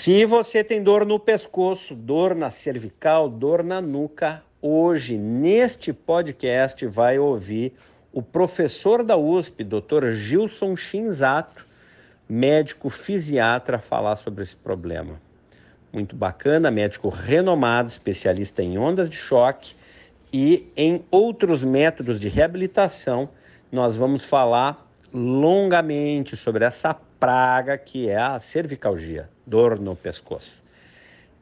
Se você tem dor no pescoço, dor na cervical, dor na nuca, hoje neste podcast vai ouvir o professor da USP, Dr. Gilson Shinzato, médico fisiatra, falar sobre esse problema. Muito bacana, médico renomado, especialista em ondas de choque e em outros métodos de reabilitação. Nós vamos falar longamente sobre essa praga que é a cervicalgia, dor no pescoço.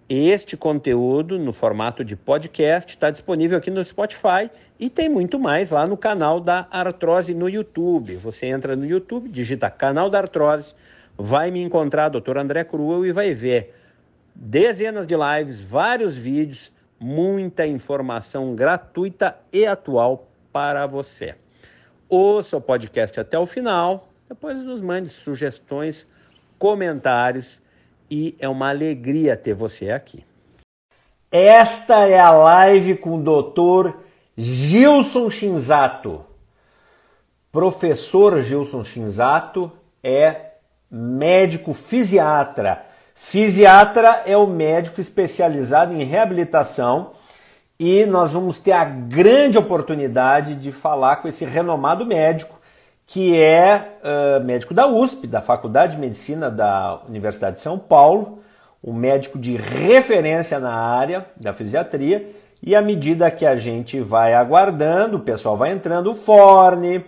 Este conteúdo, no formato de podcast, está disponível aqui no Spotify e tem muito mais lá no canal da Artrose no YouTube. Você entra no YouTube, digita canal da Artrose, vai me encontrar, Dr. André Cruel, e vai ver dezenas de lives, vários vídeos, muita informação gratuita e atual para você. Ouça o podcast até o final, depois nos mande sugestões, comentários e é uma alegria ter você aqui. Esta é a live com o doutor Gilson Shinzato. Professor Gilson Shinzato é médico fisiatra. Fisiatra é o médico especializado em reabilitação e nós vamos ter a grande oportunidade de falar com esse renomado médico que é uh, médico da USP, da Faculdade de Medicina da Universidade de São Paulo, um médico de referência na área da fisiatria. E à medida que a gente vai aguardando, o pessoal vai entrando, o Forne,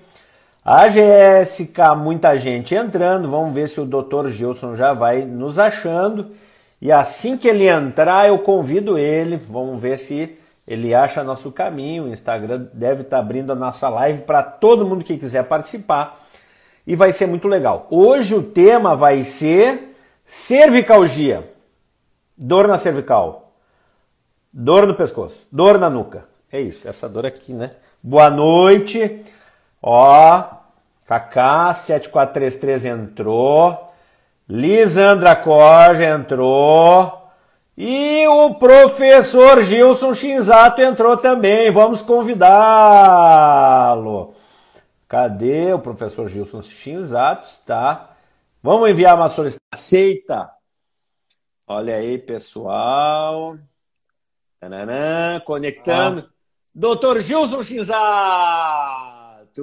a Jéssica, muita gente entrando. Vamos ver se o Dr. Gilson já vai nos achando. E assim que ele entrar, eu convido ele. Vamos ver se ele acha nosso caminho. O Instagram deve estar tá abrindo a nossa live para todo mundo que quiser participar e vai ser muito legal. Hoje o tema vai ser cervicalgia, dor na cervical, dor no pescoço, dor na nuca. É isso, essa dor aqui, né? Boa noite. Ó, Kaká 7433 entrou. Lisandra Corja entrou. E o professor Gilson Shinzato entrou também. Vamos convidá-lo. Cadê o professor Gilson Shinzato? Está. Vamos enviar uma solicitação. Aceita. Olha aí, pessoal. Tananã, conectando. Ah. Doutor Gilson Shinzato,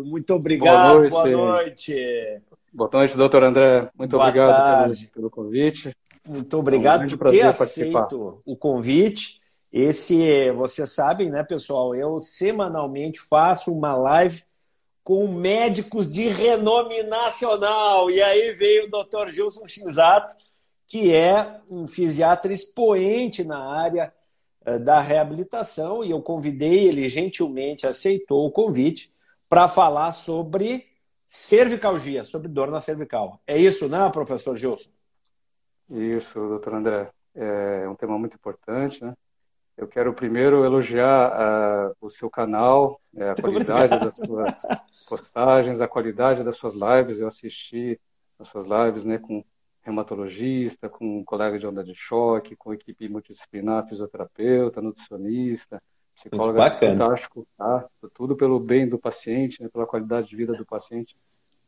muito obrigado. Boa noite. Boa noite, Boa noite doutor André. Muito Boa obrigado pelo, pelo convite. Muito obrigado é um por ter aceito o convite. Esse, vocês sabem, né, pessoal? Eu semanalmente faço uma live com médicos de renome nacional. E aí veio o Dr. Gilson Shinzato, que é um fisiatra expoente na área eh, da reabilitação, e eu convidei ele gentilmente, aceitou o convite para falar sobre cervicalgia, sobre dor na cervical. É isso, né, professor Gilson? Isso, doutor André. É um tema muito importante, né? Eu quero primeiro elogiar uh, o seu canal, é, a qualidade das suas postagens, a qualidade das suas lives. Eu assisti as suas lives né, com reumatologista, com um colega de onda de choque, com equipe multidisciplinar, fisioterapeuta, nutricionista, psicóloga. Muito bacana. Fantástico, tá? Tudo pelo bem do paciente, né, pela qualidade de vida do paciente.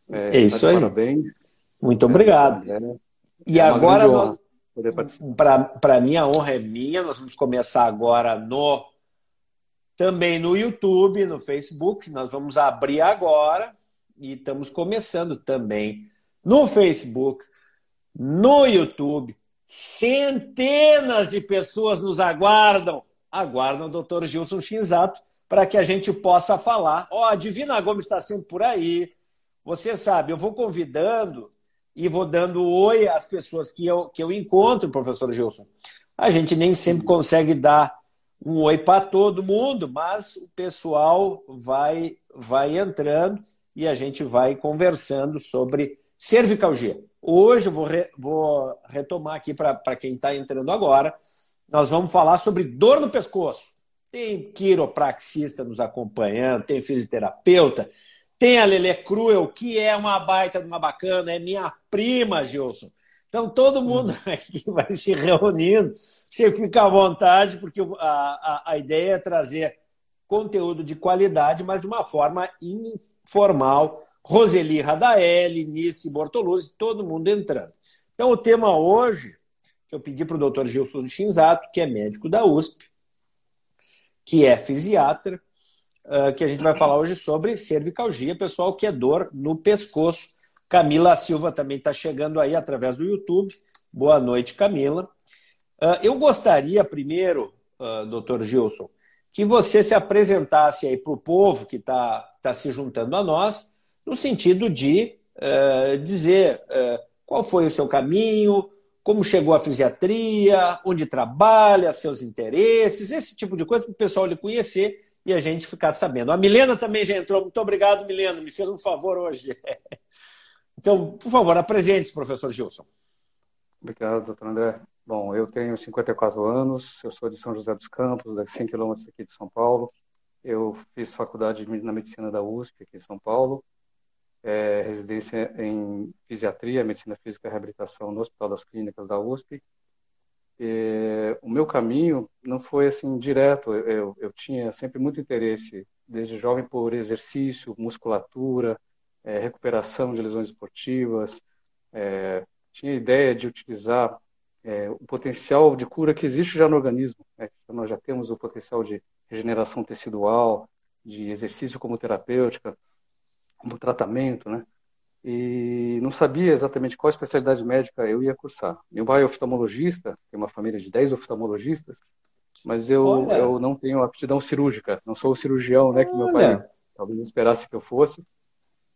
É, é isso tá aí. Parabéns. Muito obrigado. É, e é agora, para mim, a honra é minha. Nós vamos começar agora no também no YouTube, no Facebook. Nós vamos abrir agora e estamos começando também no Facebook, no YouTube. Centenas de pessoas nos aguardam. Aguardam o Dr. Gilson Shinzato para que a gente possa falar. Ó, oh, a Divina Gomes está sempre por aí. Você sabe, eu vou convidando e vou dando oi às pessoas que eu, que eu encontro, professor Gilson. A gente nem sempre consegue dar um oi para todo mundo, mas o pessoal vai, vai entrando e a gente vai conversando sobre cervicalgia. Hoje eu vou, re, vou retomar aqui para quem está entrando agora. Nós vamos falar sobre dor no pescoço. Tem quiropraxista nos acompanhando, tem fisioterapeuta, tem a Lelê Cruel, que é uma baita de uma bacana, é minha prima, Gilson. Então todo mundo hum. aqui vai se reunindo. Você fica à vontade, porque a, a, a ideia é trazer conteúdo de qualidade, mas de uma forma informal. Roseli Radaeli, Nice Bortoluzzi, todo mundo entrando. Então o tema hoje eu pedi para o doutor Gilson Shinzato, que é médico da USP, que é fisiatra, uh, que a gente vai falar hoje sobre cervicalgia, pessoal, que é dor no pescoço. Camila Silva também está chegando aí através do YouTube. Boa noite, Camila. Uh, eu gostaria primeiro, uh, doutor Gilson, que você se apresentasse aí para o povo que está tá se juntando a nós, no sentido de uh, dizer uh, qual foi o seu caminho, como chegou à fisiatria, onde trabalha, seus interesses, esse tipo de coisa para o pessoal lhe conhecer e a gente ficar sabendo. A Milena também já entrou. Muito obrigado, Milena. Me fez um favor hoje. Então, por favor, apresente-se, professor Gilson. Obrigado, doutor André. Bom, eu tenho 54 anos, eu sou de São José dos Campos, a 100 quilômetros aqui de São Paulo. Eu fiz faculdade na medicina da USP aqui em São Paulo, é, residência em fisiatria, medicina física e reabilitação no Hospital das Clínicas da USP. E, o meu caminho não foi assim direto, eu, eu, tinha sempre muito interesse, desde jovem, por exercício, musculatura, é, recuperação de lesões esportivas, é, tinha ideia de utilizar é, o potencial de cura que existe já no organismo. Né? Nós já temos o potencial de regeneração tecidual, de exercício como terapêutica, como tratamento, né? E não sabia exatamente qual especialidade médica eu ia cursar. Meu pai é oftalmologista, tem uma família de 10 oftalmologistas, mas eu, eu não tenho aptidão cirúrgica, não sou o cirurgião né, que meu pai talvez esperasse que eu fosse.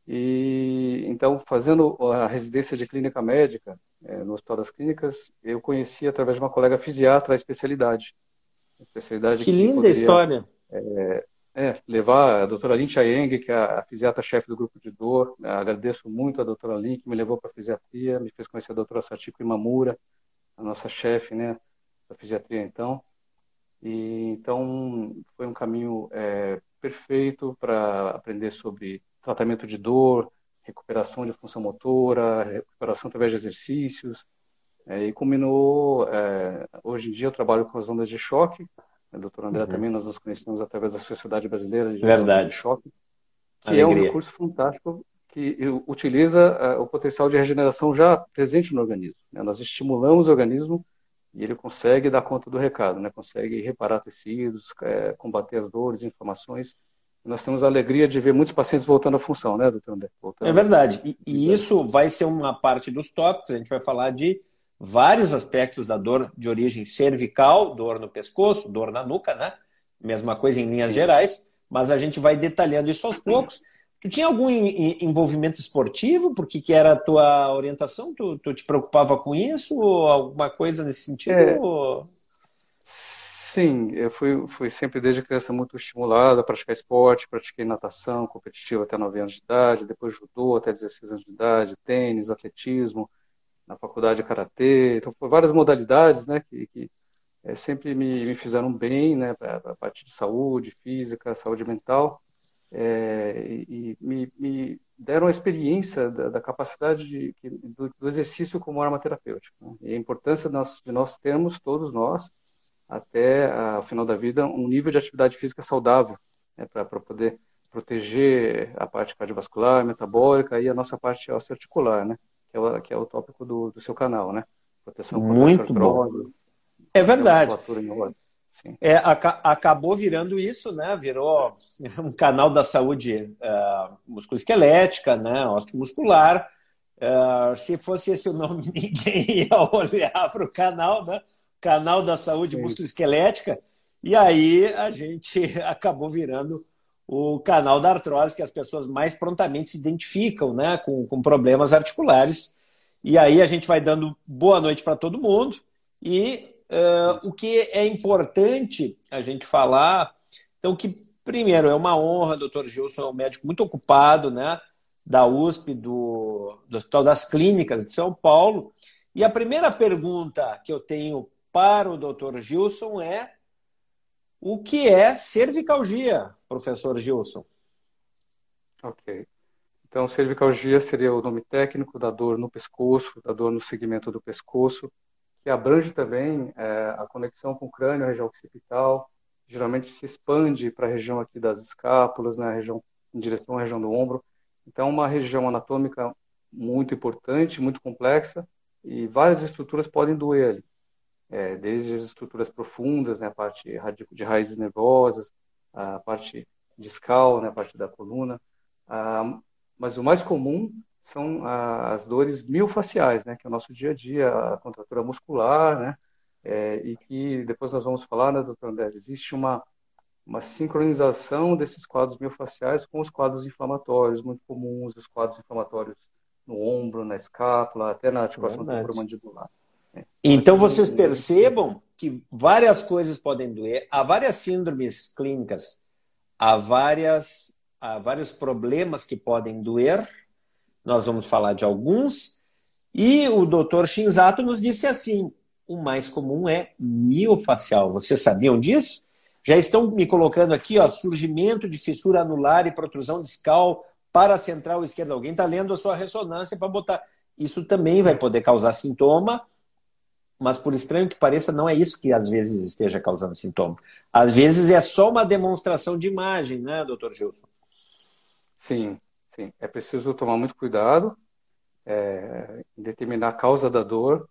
E então, fazendo a residência de clínica médica é, no Hospital das Clínicas, eu conheci através de uma colega fisiatra a especialidade. A especialidade que, que linda poderia, história! É, é, levar a doutora Lin Chayeng, que é a fisiatra-chefe do grupo de dor. Agradeço muito a doutora Lin, que me levou para a fisiatria, me fez conhecer a doutora Satiko Imamura, a nossa chefe né, da fisiatria, então. E, então, foi um caminho é, perfeito para aprender sobre tratamento de dor, recuperação de função motora, recuperação através de exercícios. É, e culminou, é, hoje em dia eu trabalho com as ondas de choque, o doutor André uhum. também, nós nos conhecemos através da Sociedade Brasileira de Verdade. de Choque, que Alegria. é um recurso fantástico que utiliza uh, o potencial de regeneração já presente no organismo. Né? Nós estimulamos o organismo e ele consegue dar conta do recado, né? consegue reparar tecidos, é, combater as dores, inflamações nós temos a alegria de ver muitos pacientes voltando à função, né, doutor André? Voltando é verdade. E, e, isso vai ser uma parte dos tópicos. A gente vai falar de vários aspectos da dor de origem cervical, dor no pescoço, dor na nuca, né? Mesma coisa em linhas gerais, mas a gente vai detalhando isso aos poucos. Tu tinha algum envolvimento esportivo? Por que, que era a tua orientação? Tu, tu te preocupava com isso? Ou alguma coisa nesse sentido? É... Sim, eu fui, fui sempre desde criança muito estimulado a praticar esporte, pratiquei natação competitiva até 9 anos de idade, depois judô até 16 anos de idade, tênis, atletismo, na faculdade karatê, então foram várias modalidades, né, que, que é, sempre me, me fizeram bem, né, a parte de saúde, física, saúde mental, é, e, e me, me, deram a experiência da, da capacidade de, do, do, exercício como arma terapêutica, né, e a importância de nós, de nós termos, todos nós, até o final da vida um nível de atividade física saudável, né, para poder proteger a parte cardiovascular, metabólica e a nossa parte articular, né, que é o, que é o tópico do, do seu canal, né, proteção Muito bom. É verdade. É, acabou virando isso, né? Virou um canal da saúde uh, musculoesquelética, né? Osteomuscular. Uh, se fosse esse o nome, ninguém ia olhar para o canal, né? canal da saúde musculoesquelética, e aí a gente acabou virando o canal da artrose, que as pessoas mais prontamente se identificam né, com, com problemas articulares. E aí a gente vai dando boa noite para todo mundo. E uh, o que é importante a gente falar, então, que primeiro é uma honra, doutor Gilson é um médico muito ocupado, né? Da USP, do, do Hospital das Clínicas de São Paulo. E a primeira pergunta que eu tenho para o Dr. Gilson é o que é cervicalgia, professor Gilson? Ok. Então, cervicalgia seria o nome técnico da dor no pescoço, da dor no segmento do pescoço, que abrange também é, a conexão com o crânio, a região occipital, geralmente se expande para a região aqui das escápulas, na né, região em direção à região do ombro. Então, uma região anatômica muito importante, muito complexa, e várias estruturas podem doer ali. É, desde as estruturas profundas, né, a parte de raízes nervosas, a parte discal, né, a parte da coluna. Ah, mas o mais comum são as dores miofaciais, né, que é o nosso dia a dia, a contratura muscular, né, é, e que depois nós vamos falar, né, doutor André, existe uma, uma sincronização desses quadros miofaciais com os quadros inflamatórios muito comuns, os quadros inflamatórios no ombro, na escápula, até na articulação temporomandibular. Então vocês percebam que várias coisas podem doer, há várias síndromes clínicas, há, várias, há vários problemas que podem doer, nós vamos falar de alguns, e o doutor Shinzato nos disse assim: o mais comum é miofacial. Vocês sabiam disso? Já estão me colocando aqui, ó, surgimento de fissura anular e protrusão discal para a central esquerda. Alguém está lendo a sua ressonância para botar. Isso também vai poder causar sintoma, mas por estranho que pareça, não é isso que às vezes esteja causando sintoma. Às vezes é só uma demonstração de imagem, né, doutor Gilson? Sim, sim. É preciso tomar muito cuidado é, em determinar a causa da dor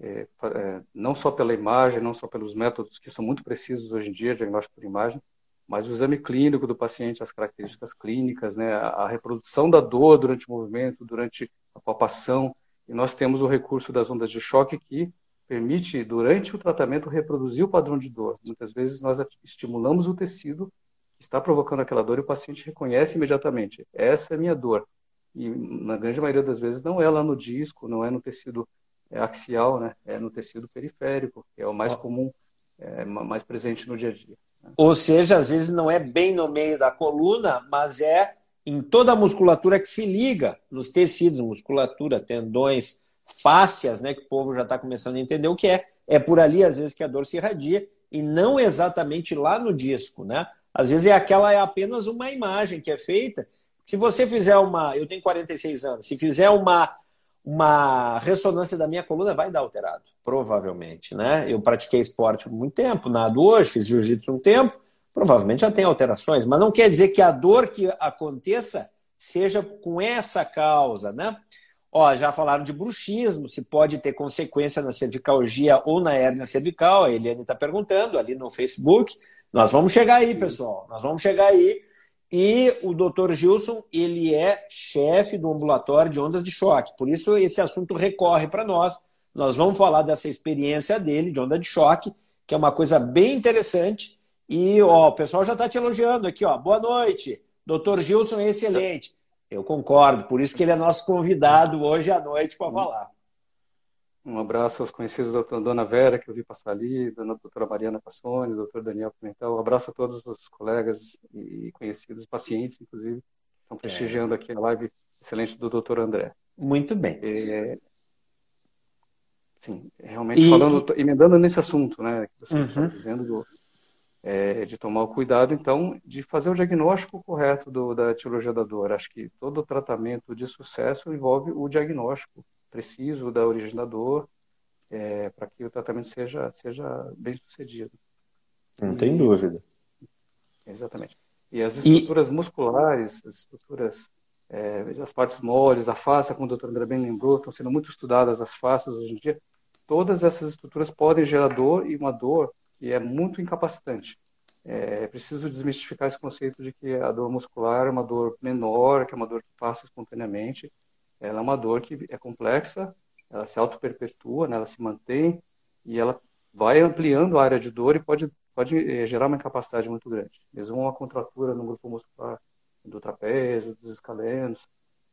é, é, não só pela imagem, não só pelos métodos que são muito precisos hoje em dia, diagnóstico por imagem, mas o exame clínico do paciente, as características clínicas, né, a reprodução da dor durante o movimento, durante a palpação. E nós temos o recurso das ondas de choque que permite, durante o tratamento, reproduzir o padrão de dor. Muitas vezes nós estimulamos o tecido que está provocando aquela dor e o paciente reconhece imediatamente: essa é a minha dor. E na grande maioria das vezes não é lá no disco, não é no tecido é axial, né? É no tecido periférico, que é o mais comum, é, mais presente no dia a dia. Né? Ou seja, às vezes não é bem no meio da coluna, mas é em toda a musculatura que se liga nos tecidos, musculatura, tendões, fáscias, né? Que o povo já está começando a entender o que é. É por ali, às vezes, que a dor se irradia e não exatamente lá no disco, né? Às vezes é aquela é apenas uma imagem que é feita. Se você fizer uma, eu tenho 46 anos, se fizer uma uma ressonância da minha coluna vai dar alterado, provavelmente, né? Eu pratiquei esporte por muito tempo, nado hoje, fiz jiu-jitsu um tempo, provavelmente já tem alterações, mas não quer dizer que a dor que aconteça seja com essa causa, né? Ó, já falaram de bruxismo, se pode ter consequência na cervicalgia ou na hérnia cervical, a Eliane está perguntando ali no Facebook. Nós vamos chegar aí, pessoal, nós vamos chegar aí. E o Dr. Gilson, ele é chefe do ambulatório de ondas de choque. Por isso esse assunto recorre para nós. Nós vamos falar dessa experiência dele de onda de choque, que é uma coisa bem interessante. E ó, o pessoal já está te elogiando aqui, ó. Boa noite. Dr. Gilson é excelente. Eu concordo, por isso que ele é nosso convidado hoje à noite para falar. Um abraço aos conhecidos da Dona Vera, que eu vi passar ali, da doutora Mariana Passoni, doutor Daniel Pimentel. Um abraço a todos os colegas e conhecidos, pacientes, inclusive, que estão prestigiando é. aqui a live excelente do doutor André. Muito bem. É, sim, realmente e, falando, emendando nesse assunto, né, que você uhum. está dizendo, do, é, de tomar o cuidado, então, de fazer o diagnóstico correto do, da etiologia da dor. Acho que todo tratamento de sucesso envolve o diagnóstico preciso da origem da dor, é, para que o tratamento seja, seja bem sucedido. Não e, tem dúvida. Exatamente. E as estruturas e... musculares, as estruturas, é, as partes moles, a face, como o doutor André bem lembrou, estão sendo muito estudadas as faces hoje em dia. Todas essas estruturas podem gerar dor e uma dor que é muito incapacitante. É preciso desmistificar esse conceito de que a dor muscular é uma dor menor, que é uma dor que passa espontaneamente, ela é uma dor que é complexa, ela se auto-perpetua, né? ela se mantém e ela vai ampliando a área de dor e pode, pode é, gerar uma incapacidade muito grande. Mesmo uma contratura no grupo muscular do trapézio, dos escalenos,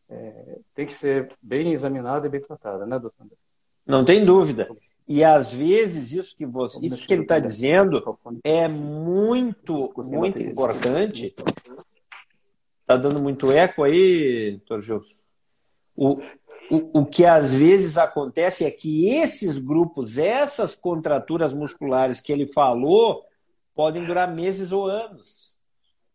é, tem que ser bem examinada e bem tratada, né, doutor? Não tem dúvida. E às vezes isso que você, isso que ele está dizendo é muito, muito importante. Está dando muito eco aí, doutor Gilson? O, o, o que às vezes acontece é que esses grupos, essas contraturas musculares que ele falou, podem durar meses ou anos.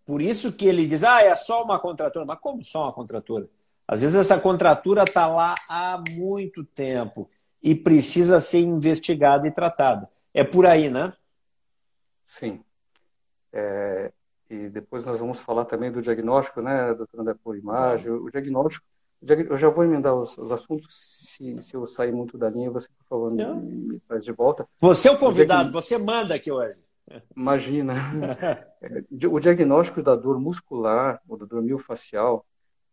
Por isso que ele diz, ah, é só uma contratura. Mas como só uma contratura? Às vezes essa contratura está lá há muito tempo e precisa ser investigada e tratada. É por aí, né? Sim. É, e depois nós vamos falar também do diagnóstico, né, doutor André, por imagem. O diagnóstico eu já vou emendar os, os assuntos. Se, se, eu sair muito da linha, você, por favor, me, me traz de volta. Você é o convidado, você manda aqui hoje. Imagina. o diagnóstico da dor muscular, ou da dor miofascial,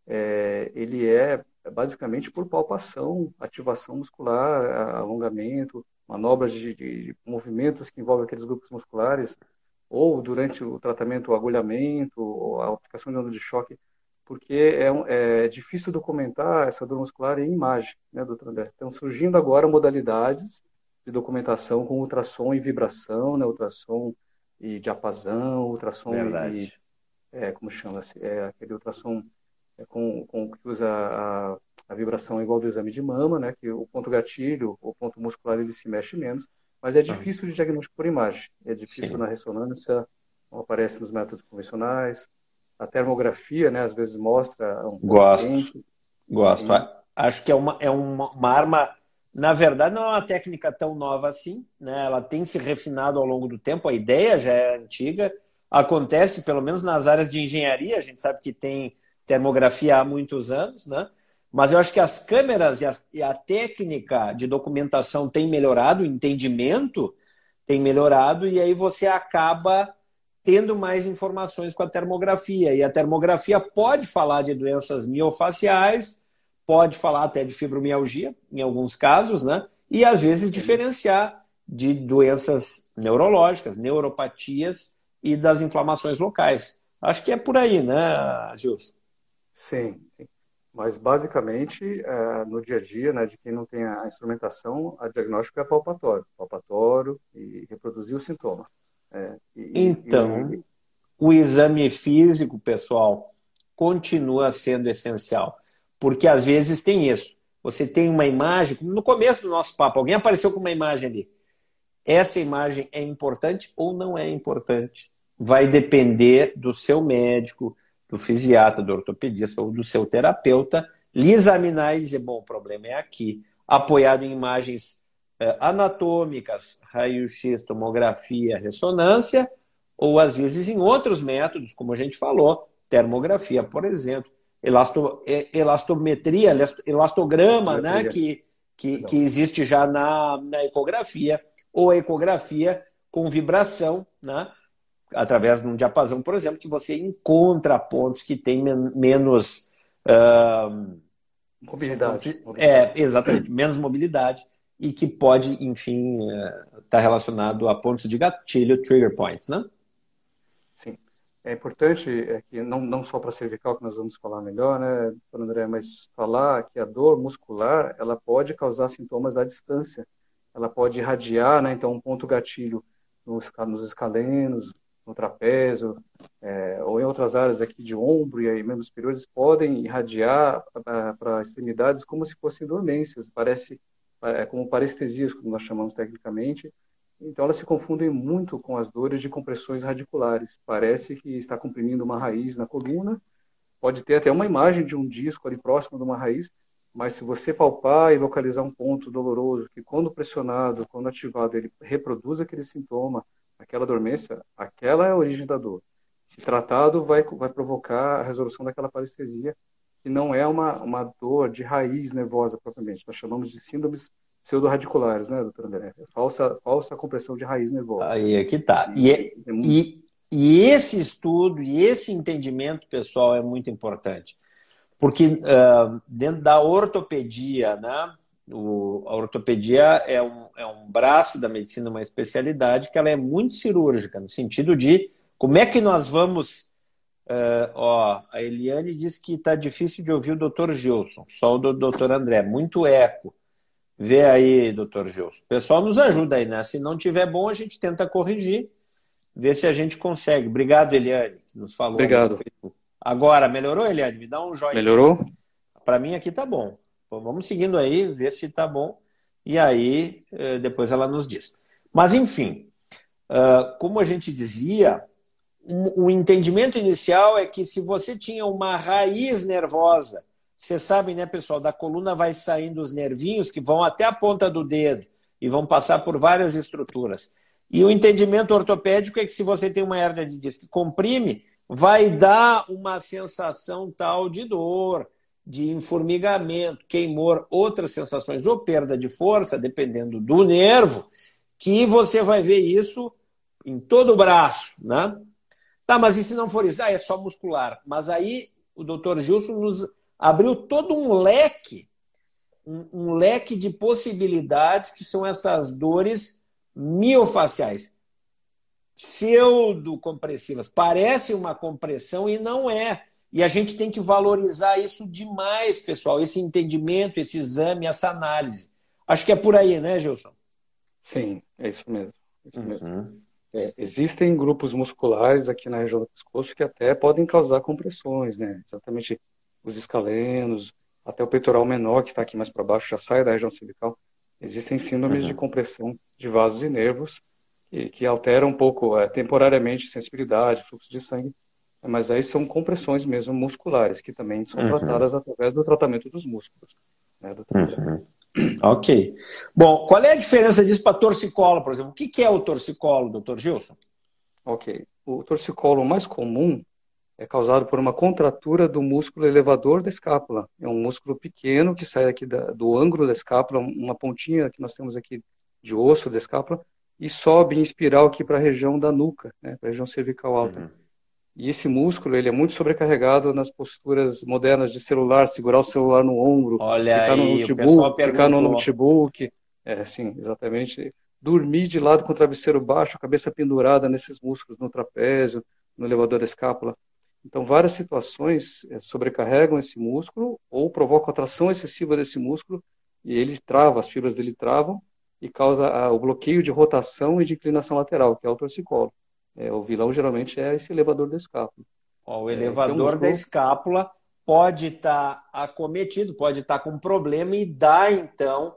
é, ele é basicamente por palpação, ativação muscular, alongamento, manobras de, de, movimentos que envolvem aqueles grupos musculares, ou durante o tratamento, o agulhamento, ou a aplicação de onda de choque, porque é, é difícil documentar essa dor muscular em imagem, né, doutor André? Estão surgindo agora modalidades de documentação com ultrassom e vibração, né, ultrassom e diapasão, ultrassom Verdade. e é, como chama-se, é aquele ultrassom é, com, com que usa a, a vibração igual do exame de mama, né, que o ponto gatilho, o ponto muscular ele se mexe menos, mas é difícil de diagnóstico por imagem, é difícil Sim. na ressonância, não aparece nos métodos convencionais, a termografia, né, às vezes mostra um gosto, gosto, Sim. acho que é uma é uma, uma arma na verdade, não é uma técnica tão nova assim, né? Ela tem se refinado ao longo do tempo, a ideia já é antiga. Acontece, pelo menos nas áreas de engenharia, a gente sabe que tem termografia há muitos anos, né? Mas eu acho que as câmeras e a, e a técnica de documentação tem melhorado, o entendimento tem melhorado, e aí você acaba tendo mais informações com a termografia. E a termografia pode falar de doenças miofaciais, pode falar até de fibromialgia, em alguns casos, né? E às vezes diferenciar de doenças neurológicas, neuropatias e das inflamações locais. Acho que é por aí, né, Gilson? Sim, sim. Mas basicamente, é, no dia a dia, né, de quem não tem a instrumentação, a diagnóstico é palpatório, palpatório e reproduzir o sintoma. É, e, então, e... o exame físico, pessoal, continua sendo essencial. Porque às vezes tem isso. Você tem uma imagem, no começo do nosso papo, alguém apareceu com uma imagem ali. Essa imagem é importante ou não é importante? Vai depender do seu médico, do fisiatra, do ortopedista ou do seu terapeuta lhe examinar e dizer: bom, o problema é aqui. Apoiado em imagens eh, anatômicas, raio-x, tomografia, ressonância, ou às vezes em outros métodos, como a gente falou, termografia, por exemplo elasto, elastometria, elastograma, né, que, que, que, existe já na, na ecografia, ou a ecografia com vibração, né, através de um diapasão, por exemplo, que você encontra pontos que têm men menos. Uh, mobilidade. É, exatamente, menos mobilidade e que pode, enfim, estar uh, tá relacionado a pontos de gatilho, trigger points, né? Sim é importante é que não, não só para cervical que nós vamos falar melhor, né, André, mas falar que a dor muscular ela pode causar sintomas à distância, ela pode irradiar, né, então um ponto gatilho nos, nos escalenos, no trapézio, é, ou em outras áreas aqui de ombro e aí membros superiores podem irradiar para extremidades como se fossem dormências, parece é, como parestesias, como nós chamamos tecnicamente, então, elas se confundem muito com as dores de compressões radiculares. Parece que está comprimindo uma raiz na coluna, pode ter até uma imagem de um disco ali próximo de uma raiz, mas se você palpar e localizar um ponto doloroso, que quando pressionado, quando ativado, ele reproduz aquele sintoma, aquela dormência, aquela é a origem da dor. Se tratado, vai, vai provocar a resolução daquela parestesia, que não é uma, uma dor de raiz nervosa propriamente. Nós chamamos de síndromes pseudo-radiculares, né, doutor André? É falsa, falsa compressão de raiz nervosa. Aí é que tá. E, é, é muito... e, e, esse estudo e esse entendimento, pessoal, é muito importante. Porque uh, dentro da ortopedia, né, o, a ortopedia é um, é um braço da medicina, uma especialidade que ela é muito cirúrgica, no sentido de como é que nós vamos. Uh, ó, a Eliane disse que está difícil de ouvir o doutor Gilson, só o doutor André, muito eco. Vê aí, doutor Gilson. O pessoal nos ajuda aí, né? Se não tiver bom, a gente tenta corrigir, ver se a gente consegue. Obrigado, Eliane, que nos falou. Obrigado. Agora, melhorou, Eliane? Me dá um joinha. Melhorou? Para mim aqui tá bom. Então, vamos seguindo aí, ver se tá bom. E aí, eh, depois ela nos diz. Mas, enfim, ah, como a gente dizia, o entendimento inicial é que se você tinha uma raiz nervosa vocês sabem, né, pessoal, da coluna vai saindo os nervinhos que vão até a ponta do dedo e vão passar por várias estruturas. E o entendimento ortopédico é que se você tem uma hernia de disco que comprime, vai dar uma sensação tal de dor, de informigamento, queimor, outras sensações ou perda de força, dependendo do nervo, que você vai ver isso em todo o braço, né? Tá, mas e se não for isso? Ah, é só muscular. Mas aí o doutor Gilson nos abriu todo um leque, um, um leque de possibilidades que são essas dores miofaciais pseudo-compressivas. Parece uma compressão e não é. E a gente tem que valorizar isso demais, pessoal, esse entendimento, esse exame, essa análise. Acho que é por aí, né, Gilson? Sim, é isso mesmo. É isso mesmo. Uhum. É, existem grupos musculares aqui na região do pescoço que até podem causar compressões, né? Exatamente os escalenos, até o peitoral menor, que está aqui mais para baixo, já sai da região cervical. Existem síndromes uhum. de compressão de vasos e nervos que, que alteram um pouco é, temporariamente sensibilidade, fluxo de sangue, mas aí são compressões mesmo musculares, que também são uhum. tratadas através do tratamento dos músculos. Né, uhum. Ok. Bom, qual é a diferença disso para torcicolo, por exemplo? O que é o torcicolo, doutor Gilson? Ok. O torcicolo mais comum é causado por uma contratura do músculo elevador da escápula. É um músculo pequeno que sai aqui da, do ângulo da escápula, uma pontinha que nós temos aqui de osso da escápula, e sobe em espiral aqui para a região da nuca, né, para a região cervical alta. Uhum. E esse músculo ele é muito sobrecarregado nas posturas modernas de celular, segurar o celular no ombro, Olha ficar aí, no notebook, ficar no notebook, é, sim, exatamente. Dormir de lado com o travesseiro baixo, a cabeça pendurada nesses músculos, no trapézio, no elevador da escápula. Então, várias situações é, sobrecarregam esse músculo ou provocam atração excessiva desse músculo e ele trava, as fibras dele travam e causa a, o bloqueio de rotação e de inclinação lateral, que é o torcicolo. É, o vilão geralmente é esse elevador da escápula. Ó, o elevador é, é um músculo... da escápula pode estar tá acometido, pode estar tá com problema e dá, então,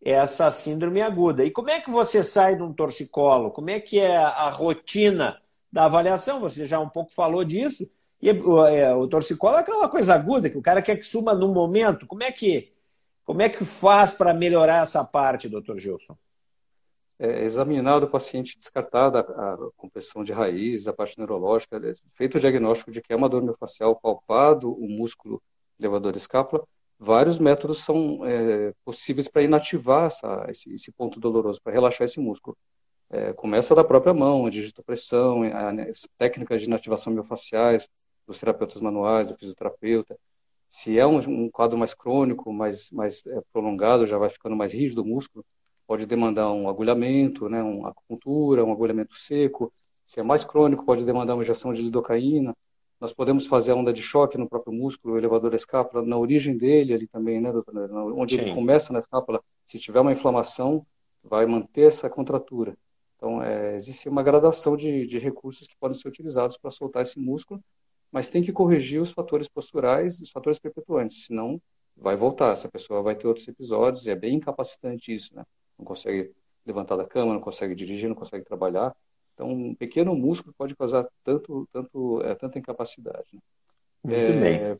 essa síndrome aguda. E como é que você sai de um torcicolo? Como é que é a rotina da avaliação? Você já um pouco falou disso. E é, o torcicolo é aquela coisa aguda que o cara quer que suma no momento. Como é que como é que faz para melhorar essa parte, doutor Gilson? É, examinado o paciente descartada a compressão de raiz, a parte neurológica, é, feito o diagnóstico de que é uma dor miofascial, palpado o músculo elevador escápula, vários métodos são é, possíveis para inativar essa, esse, esse, ponto doloroso, para relaxar esse músculo. É, começa da própria mão, a digitopressão, as técnicas de inativação miofasciais, dos terapeutas manuais, do fisioterapeuta, se é um, um quadro mais crônico, mais, mais é, prolongado, já vai ficando mais rígido o músculo, pode demandar um agulhamento, né, uma acupuntura, um agulhamento seco. Se é mais crônico, pode demandar uma injeção de lidocaína. Nós podemos fazer a onda de choque no próprio músculo, o elevador da escápula, na origem dele ali também, né, doutor? Onde Sim. ele começa na escápula, se tiver uma inflamação, vai manter essa contratura. Então, é, existe uma gradação de, de recursos que podem ser utilizados para soltar esse músculo mas tem que corrigir os fatores posturais e os fatores perpetuantes, senão vai voltar. Essa pessoa vai ter outros episódios e é bem incapacitante isso, né? Não consegue levantar da cama, não consegue dirigir, não consegue trabalhar. Então, um pequeno músculo pode causar tanto, tanto, é, tanta incapacidade. Né? Muito é, bem.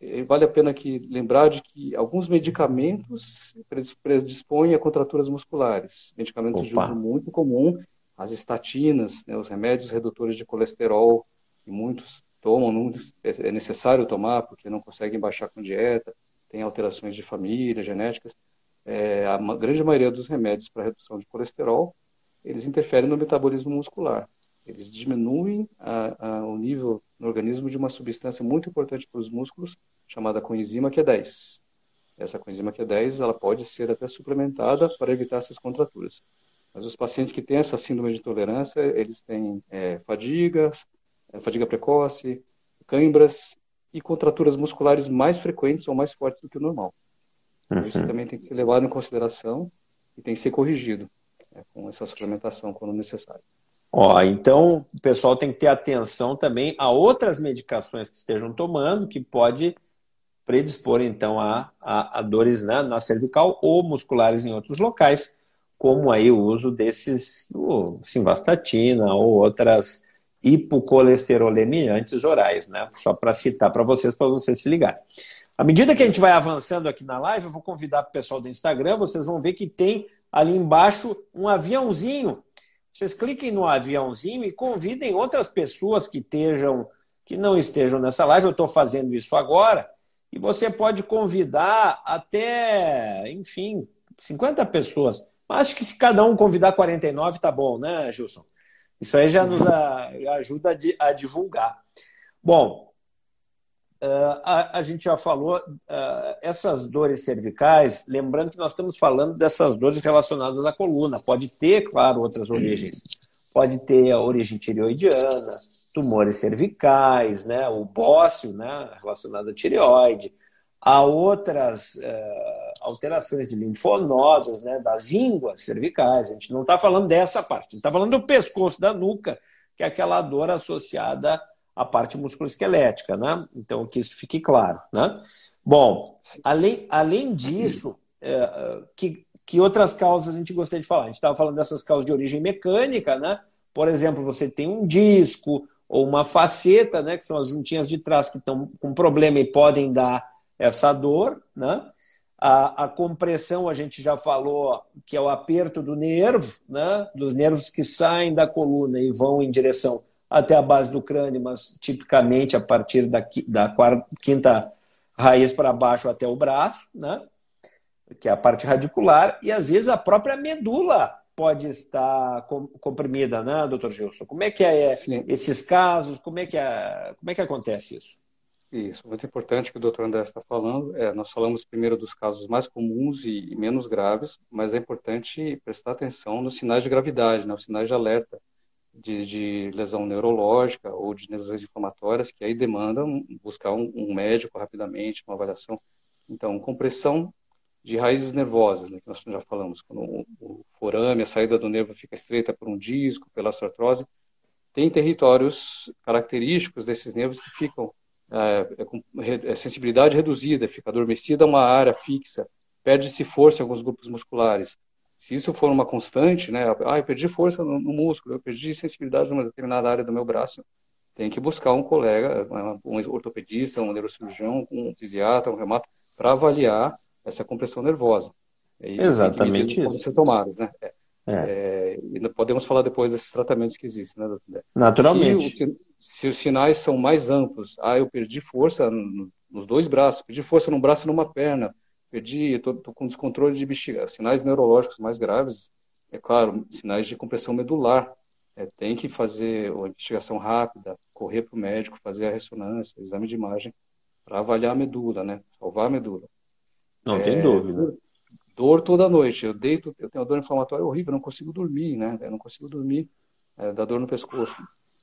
É, vale a pena que lembrar de que alguns medicamentos predispõem a contraturas musculares. Medicamentos Opa. de uso muito comum, as estatinas, né, os remédios redutores de colesterol, que muitos tomam, não é necessário tomar porque não conseguem baixar com dieta, tem alterações de família, genéticas. É, a grande maioria dos remédios para redução de colesterol, eles interferem no metabolismo muscular. Eles diminuem a, a, o nível no organismo de uma substância muito importante para os músculos, chamada coenzima Q10. Essa coenzima Q10 ela pode ser até suplementada para evitar essas contraturas. Mas os pacientes que têm essa síndrome de intolerância, eles têm é, é, fadiga precoce, câimbras e contraturas musculares mais frequentes ou mais fortes do que o normal. Uhum. Isso também tem que ser levado em consideração e tem que ser corrigido né, com essa suplementação quando necessário. Ó, então o pessoal tem que ter atenção também a outras medicações que estejam tomando que pode predispor então a, a, a dores né, na cervical ou musculares em outros locais, como aí o uso desses, o simvastatina ou outras hipocolesterolemiantes orais, né? Só para citar para vocês, para vocês se ligarem. À medida que a gente vai avançando aqui na live, eu vou convidar o pessoal do Instagram, vocês vão ver que tem ali embaixo um aviãozinho. Vocês cliquem no aviãozinho e convidem outras pessoas que estejam, que não estejam nessa live. Eu estou fazendo isso agora. e você pode convidar até, enfim, 50 pessoas. Acho que se cada um convidar 49, tá bom, né, Gilson? Isso aí já nos ajuda a divulgar. Bom, a, gente já falou, essas dores cervicais, lembrando que nós estamos falando dessas dores relacionadas à coluna. Pode ter, claro, outras origens. Pode ter a origem tireoidiana, tumores cervicais, né, o bócio, né, relacionado à tireoide, há outras uh, alterações de linfonodos, né, das ínguas cervicais. A gente não está falando dessa parte, a gente está falando do pescoço, da nuca, que é aquela dor associada à parte musculoesquelética, né? Então, que isso fique claro, né? Bom, além, além disso, uh, que, que outras causas a gente gostaria de falar? A gente estava falando dessas causas de origem mecânica, né? Por exemplo, você tem um disco, ou uma faceta, né, que são as juntinhas de trás que estão com problema e podem dar essa dor, né? A, a, compressão, a gente já falou, que é o aperto do nervo, né? dos nervos que saem da coluna e vão em direção até a base do crânio, mas tipicamente a partir da, da quarta, quinta raiz para baixo até o braço, né? que é a parte radicular, e às vezes a própria medula pode estar comprimida, né, doutor Gilson? Como é que é Sim. esses casos? Como é que, é, como é que acontece isso? Isso, muito importante que o doutor André está falando. É, nós falamos primeiro dos casos mais comuns e, menos graves, mas é importante prestar atenção nos sinais de gravidade, né, os sinais de alerta de, de lesão neurológica ou de lesões inflamatórias, que aí demandam buscar um, um médico rapidamente, uma avaliação. Então, compressão de raízes nervosas, né, que nós já falamos, quando o, o forame, a saída do nervo fica estreita por um disco, pela artrose, tem territórios característicos desses nervos que ficam é, com é, sensibilidade reduzida, fica adormecida uma área fixa, perde-se força em alguns grupos musculares. Se isso for uma constante, né, ah, eu perdi força no, no músculo, eu perdi sensibilidade numa determinada área do meu braço, tem que buscar um colega, um ortopedista, um neurocirurgião, um fisiatra, um reumato, para avaliar essa compressão nervosa. E Exatamente isso. ser tomadas, né? É. É. e podemos falar depois desses tratamentos que existem, né, doutor? Naturalmente. Se, o, se, os sinais são mais amplos, ah, eu perdi força nos dois braços, perdi força num braço e numa perna, perdi, estou com descontrole de bexiga, sinais neurológicos mais graves, é claro, sinais de compressão medular, é, tem que fazer uma investigação rápida, correr para o médico, fazer a ressonância, o exame de imagem, para avaliar a medula, né? Salvar a medula. Não é, tem dúvida. Dor toda noite. Eu deito, eu tenho uma dor inflamatória horrível, não consigo dormir, né? Eu não consigo dormir, é, dá dor no pescoço.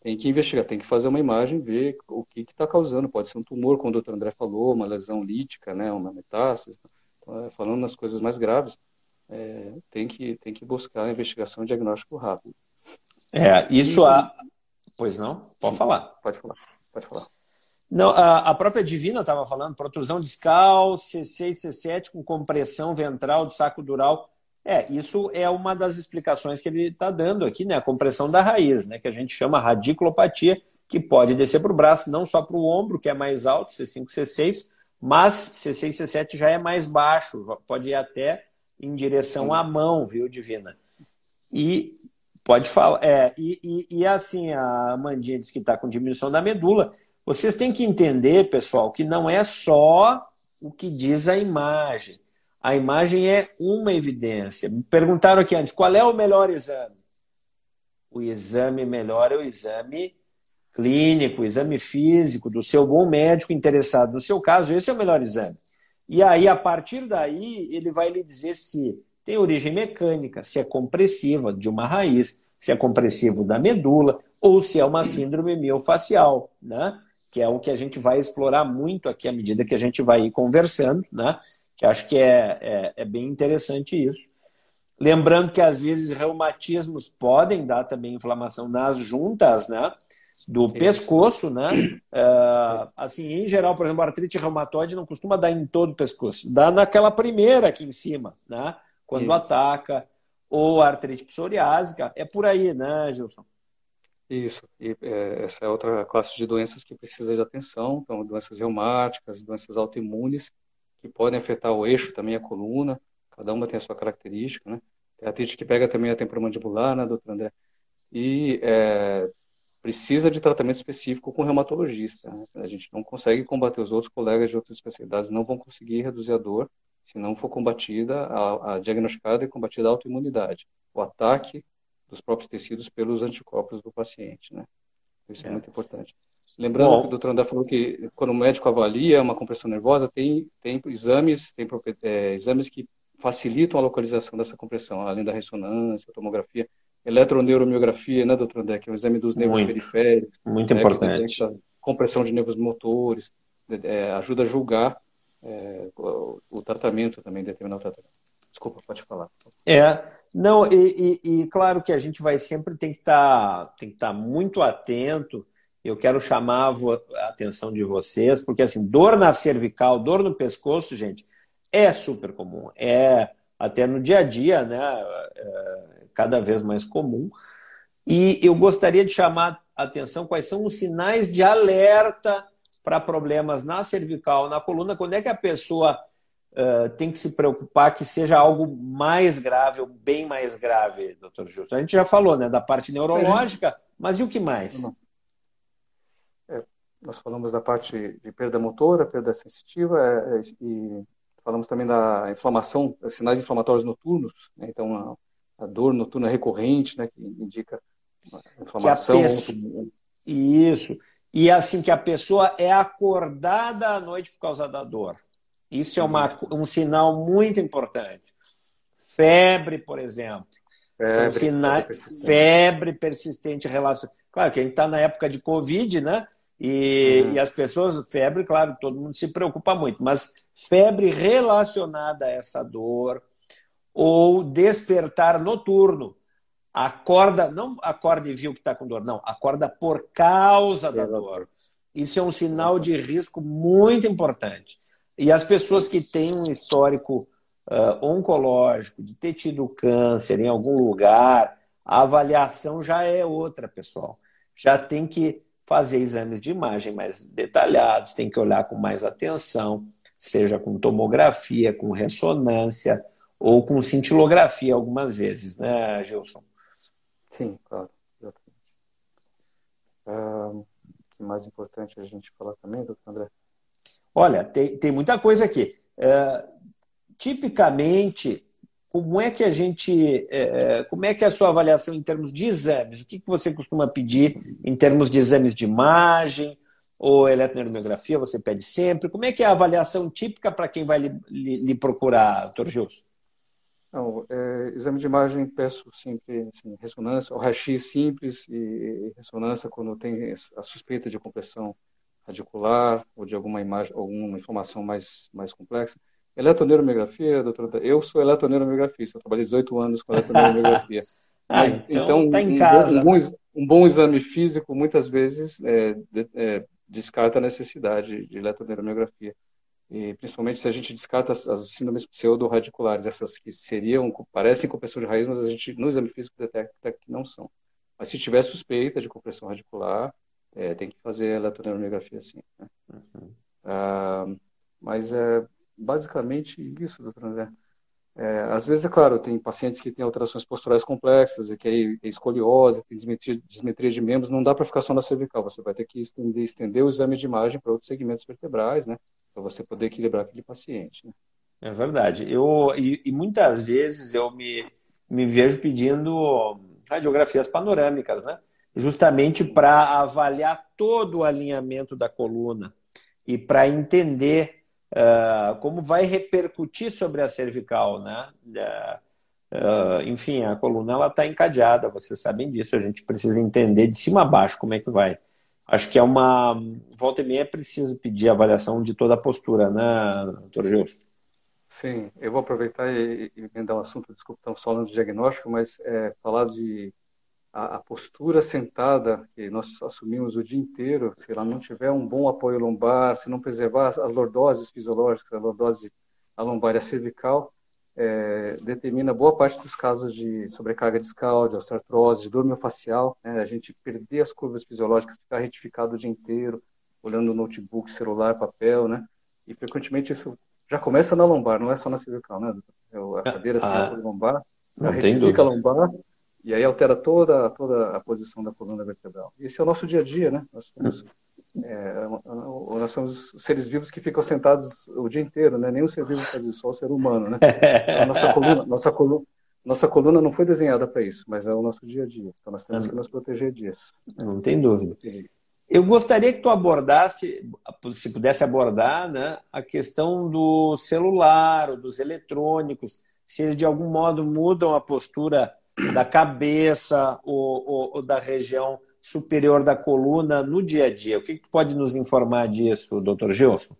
Tem que investigar, tem que fazer uma imagem, ver o que está causando. Pode ser um tumor, como o doutor André falou, uma lesão lítica, né? Uma metástase. Então, é, falando nas coisas mais graves, é, tem, que, tem que buscar a investigação e diagnóstico rápido. É, isso e, há. Pois não? Pode sim, falar. Pode falar, pode falar. Não, a, a própria Divina estava falando, protrusão discal, C6, C7 com compressão ventral do saco dural. É, isso é uma das explicações que ele está dando aqui, né? A compressão da raiz, né? Que a gente chama radiculopatia, que pode descer para o braço, não só para o ombro, que é mais alto, C5, C6, mas C6, C7 já é mais baixo, pode ir até em direção à mão, viu, Divina? E pode falar. É, e, e, e assim, a Amandinha diz que está com diminuição da medula. Vocês têm que entender, pessoal, que não é só o que diz a imagem. A imagem é uma evidência. Me perguntaram aqui antes, qual é o melhor exame? O exame melhor é o exame clínico, o exame físico do seu bom médico interessado no seu caso, esse é o melhor exame. E aí, a partir daí, ele vai lhe dizer se tem origem mecânica, se é compressiva de uma raiz, se é compressivo da medula, ou se é uma síndrome miofacial, né? que é o que a gente vai explorar muito aqui à medida que a gente vai conversando, né? Que acho que é, é, é bem interessante isso. Lembrando que às vezes reumatismos podem dar também inflamação nas juntas, né? Do pescoço, né? Uh, assim, em geral, por exemplo, a artrite reumatoide não costuma dar em todo o pescoço, dá naquela primeira aqui em cima, né? Quando ataca, ou a artrite psoriásica, é por aí, né, Gilson? Isso, e é, essa é outra classe de doenças que precisa de atenção, então doenças reumáticas, doenças autoimunes, que podem afetar o eixo também, a coluna, cada uma tem a sua característica, né? Tem artrite que pega também a temporomandibular, né, doutor André? E é, precisa de tratamento específico com o reumatologista. Né? A gente não consegue combater os outros colegas de outras especialidades, não vão conseguir reduzir a dor se não for combatida, a, a diagnosticada e combatida a autoimunidade, o ataque dos próprios tecidos pelos anticorpos do paciente. Né? Isso é, é muito importante. Lembrando Bom, que o doutor André falou que quando o médico avalia uma compressão nervosa, tem, tem exames, tem é, exames que facilitam a localização dessa compressão, além da ressonância, tomografia, eletroneuromiografia, né, doutor André, que é um exame dos nervos muito, periféricos. Muito né, importante. compressão de nervos motores, é, ajuda a julgar é, o, o, tratamento também, determinar o tratamento. Desculpa, pode falar. É, não, e, e, e claro que a gente vai sempre tem que estar tá, estar tá muito atento eu quero chamar a atenção de vocês, porque assim, dor na cervical, dor no pescoço, gente, é super comum. É até no dia a dia, né? É cada vez mais comum. E eu gostaria de chamar a atenção quais são os sinais de alerta para problemas na cervical, na coluna, quando é que a pessoa uh, tem que se preocupar que seja algo mais grave ou bem mais grave, doutor Gilson? A gente já falou né, da parte neurológica, mas e o que mais? Não nós falamos da parte de perda motora, perda sensitiva, é, é, e falamos também da inflamação, sinais inflamatórios noturnos, né? então a, a, dor noturna recorrente, né, que indica inflamação. Pessoa... Isso. E assim que a pessoa é acordada à noite por causa da dor. Isso é uma, um sinal muito importante. Febre, por exemplo. Febre, São sinais, febre persistente, persistente relacionada. Claro que a gente está na época de Covid, né? E, uhum. e, as pessoas, febre, claro, todo mundo se preocupa muito, mas febre relacionada a essa dor ou despertar noturno. Acorda, não acorda e viu que está com dor, não, acorda por causa da dor. Isso é um sinal de risco muito importante. E as pessoas que têm um histórico uh, oncológico, de ter tido câncer em algum lugar, a avaliação já é outra, pessoal. Já tem que fazer exames de imagem mais detalhados, tem que olhar com mais atenção, seja com tomografia, com ressonância ou com cintilografia algumas vezes, né, Gilson? Sim, claro, exatamente. O que mais importante a gente falar também, doutor André? Olha, tem, tem muita coisa aqui. Uh, tipicamente, como é que a gente, é, é, como é que é a sua avaliação em termos de exames? O que, você costuma pedir em termos de exames de imagem ou eletroneuromiografia? Você pede sempre? Como é que é a avaliação típica para quem vai lhe, lhe, lhe procurar, doutor Gilson? Não, é, exame de imagem peço sempre assim, ressonância, o raio-x simples e ressonância quando tem a suspeita de compressão radicular ou de alguma imagem, alguma informação mais mais complexa. Eletroneuromiografia, doutor, eu sou eletroneuromiografista, eu trabalhei 18 anos com eletroneuromiografia. ah, então, então tá um, bom, um, bom, um, bom, exame físico muitas vezes é, é, descarta a necessidade de eletroneuromiografia. E principalmente se a gente descarta as, as síndromes pseudo-radiculares, essas que seriam, parecem compressão de raiz, mas a gente no exame físico detecta que não são. Mas se tiver suspeita de compressão radicular, é, tem que fazer eletroneuromiografia sim. Né? Uhum. Ah, mas é, basicamente isso, doutor André. É, às vezes, é claro, tem pacientes que têm alterações posturais complexas, e que aí é escoliose, tem dismetria de membros, não dá para ficar só na cervical, você vai ter que estender, estender o exame de imagem para outros segmentos vertebrais, né, para você poder equilibrar aquele paciente. Né? É verdade. Eu, e, e, muitas vezes eu me, me vejo pedindo radiografias panorâmicas, né, justamente para avaliar todo o alinhamento da coluna e para entender uh, como vai repercutir sobre a cervical, né? Uh, enfim, a coluna ela está encadeada, vocês sabem disso. A gente precisa entender de cima a baixo como é que vai. Acho que é uma volta e meia é preciso pedir avaliação de toda a postura, né, doutor Gilson? Sim, eu vou aproveitar e, emendar um assunto, desculpa, estamos falando de diagnóstico, mas é, falar de a, a, postura sentada que nós assumimos o dia inteiro, se ela não tiver um bom apoio lombar, se não preservar as, as lordoses fisiológicas, a lordose a lombar e a cervical, é, determina boa parte dos casos de sobrecarga discal, de osteoartrose, de dor miofascial, né? a gente perder as curvas fisiológicas, ficar retificado o dia inteiro, olhando notebook, celular, papel, né? E frequentemente isso já começa na lombar, não é só na cervical, né? A cadeira ah, lombar, já retifica a lombar, E aí altera toda, toda a posição da coluna vertebral. Esse é o nosso dia a dia, né? Nós, temos, é, nós somos seres vivos que ficam sentados o dia inteiro, né? Nenhum ser vivo faz isso, só o ser humano, né? Então, nossa coluna, nossa coluna, nossa coluna não foi desenhada para isso, mas é o nosso dia a dia. Então nós temos que nos proteger disso. Não tem dúvida. Eu gostaria que tu abordasse, se pudesse abordar, né, a questão do celular, ou dos eletrônicos, se eles de algum modo mudam a postura da cabeça ou, ou, ou da região superior da coluna no dia a dia. O que, que pode nos informar disso, doutor Gilson?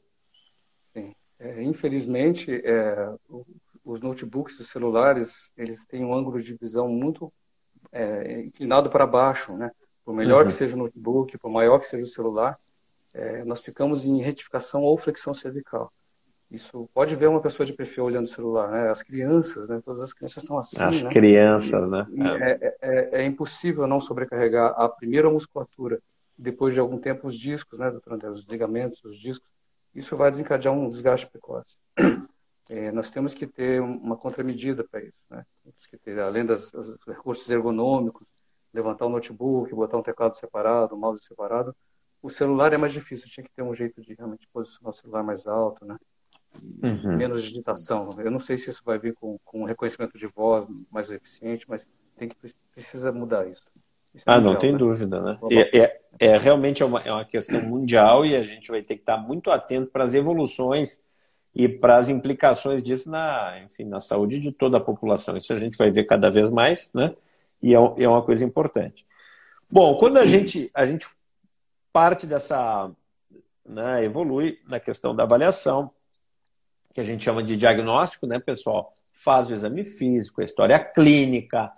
Sim. É, infelizmente, é, os notebooks e celulares eles têm um ângulo de visão muito é, inclinado para baixo, né? Por melhor uhum. que seja o notebook, por maior que seja o celular, é, nós ficamos em retificação ou flexão cervical. Isso pode ver uma pessoa de perfil olhando o celular, né? As crianças, né? Todas as crianças estão assim. As né? crianças, né? É. É, é, é, impossível não sobrecarregar a primeira musculatura, depois de algum tempo os discos, né, doutor André? Os ligamentos, os discos. Isso vai desencadear um desgaste precoce. É, nós temos que ter uma contramedida para isso, né? Temos que ter, além dos recursos ergonômicos, levantar o notebook, botar um teclado separado, um mouse separado. O celular é mais difícil, tinha que ter um jeito de realmente posicionar o celular mais alto, né? Uhum. Menos digitação. Eu não sei se isso vai vir com, com um reconhecimento de voz mais eficiente, mas tem que precisa mudar isso. isso é ah, mundial, não tem né? dúvida, né? É, é, é, realmente é uma, é uma questão mundial e a gente vai ter que estar muito atento para as evoluções e para as implicações disso na, enfim, na saúde de toda a população. Isso a gente vai ver cada vez mais, né? E é, é uma coisa importante. Bom, quando a gente, a gente parte dessa, né, evolui na questão da avaliação, que a gente chama de diagnóstico, né, pessoal? Faz o exame físico, a história clínica,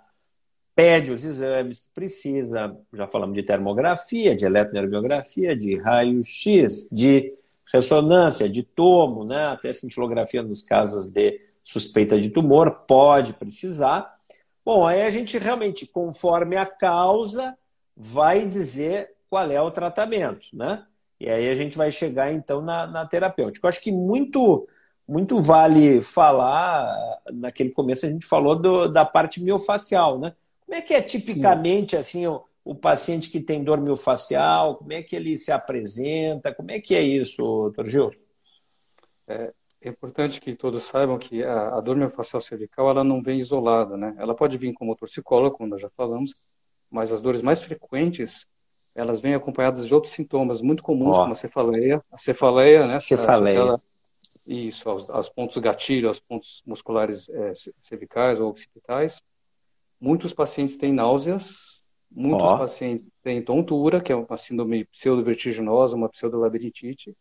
pede os exames que precisa. Já falamos de termografia, de eletroneurografia, de raio-x, de ressonância, de tomo, né? até cintilografia nos casos de suspeita de tumor, pode precisar. Bom, aí a gente realmente, conforme a causa, vai dizer qual é o tratamento, né? E aí a gente vai chegar então na, na terapêutica. Eu acho que muito muito vale falar, naquele começo a gente falou do, da parte miofacial, né? Como é que é tipicamente Sim. assim o, o, paciente que tem dor miofacial, como é que ele se apresenta, como é que é isso, doutor Gil? É, é importante que todos saibam que a, a dor miofacial cervical ela não vem isolada, né? Ela pode vir como torcicolo, como nós já falamos, mas as dores mais frequentes elas vêm acompanhadas de outros sintomas muito comuns, oh. como a cefaleia, a cefaleia, né? Cefaleia. Isso, aos, aos pontos gatilho, aos pontos musculares é, cervicais ou occipitais. Muitos pacientes têm náuseas, muitos oh. pacientes têm tontura, que é uma síndrome pseudovertiginosa, uma pseudolabirintite.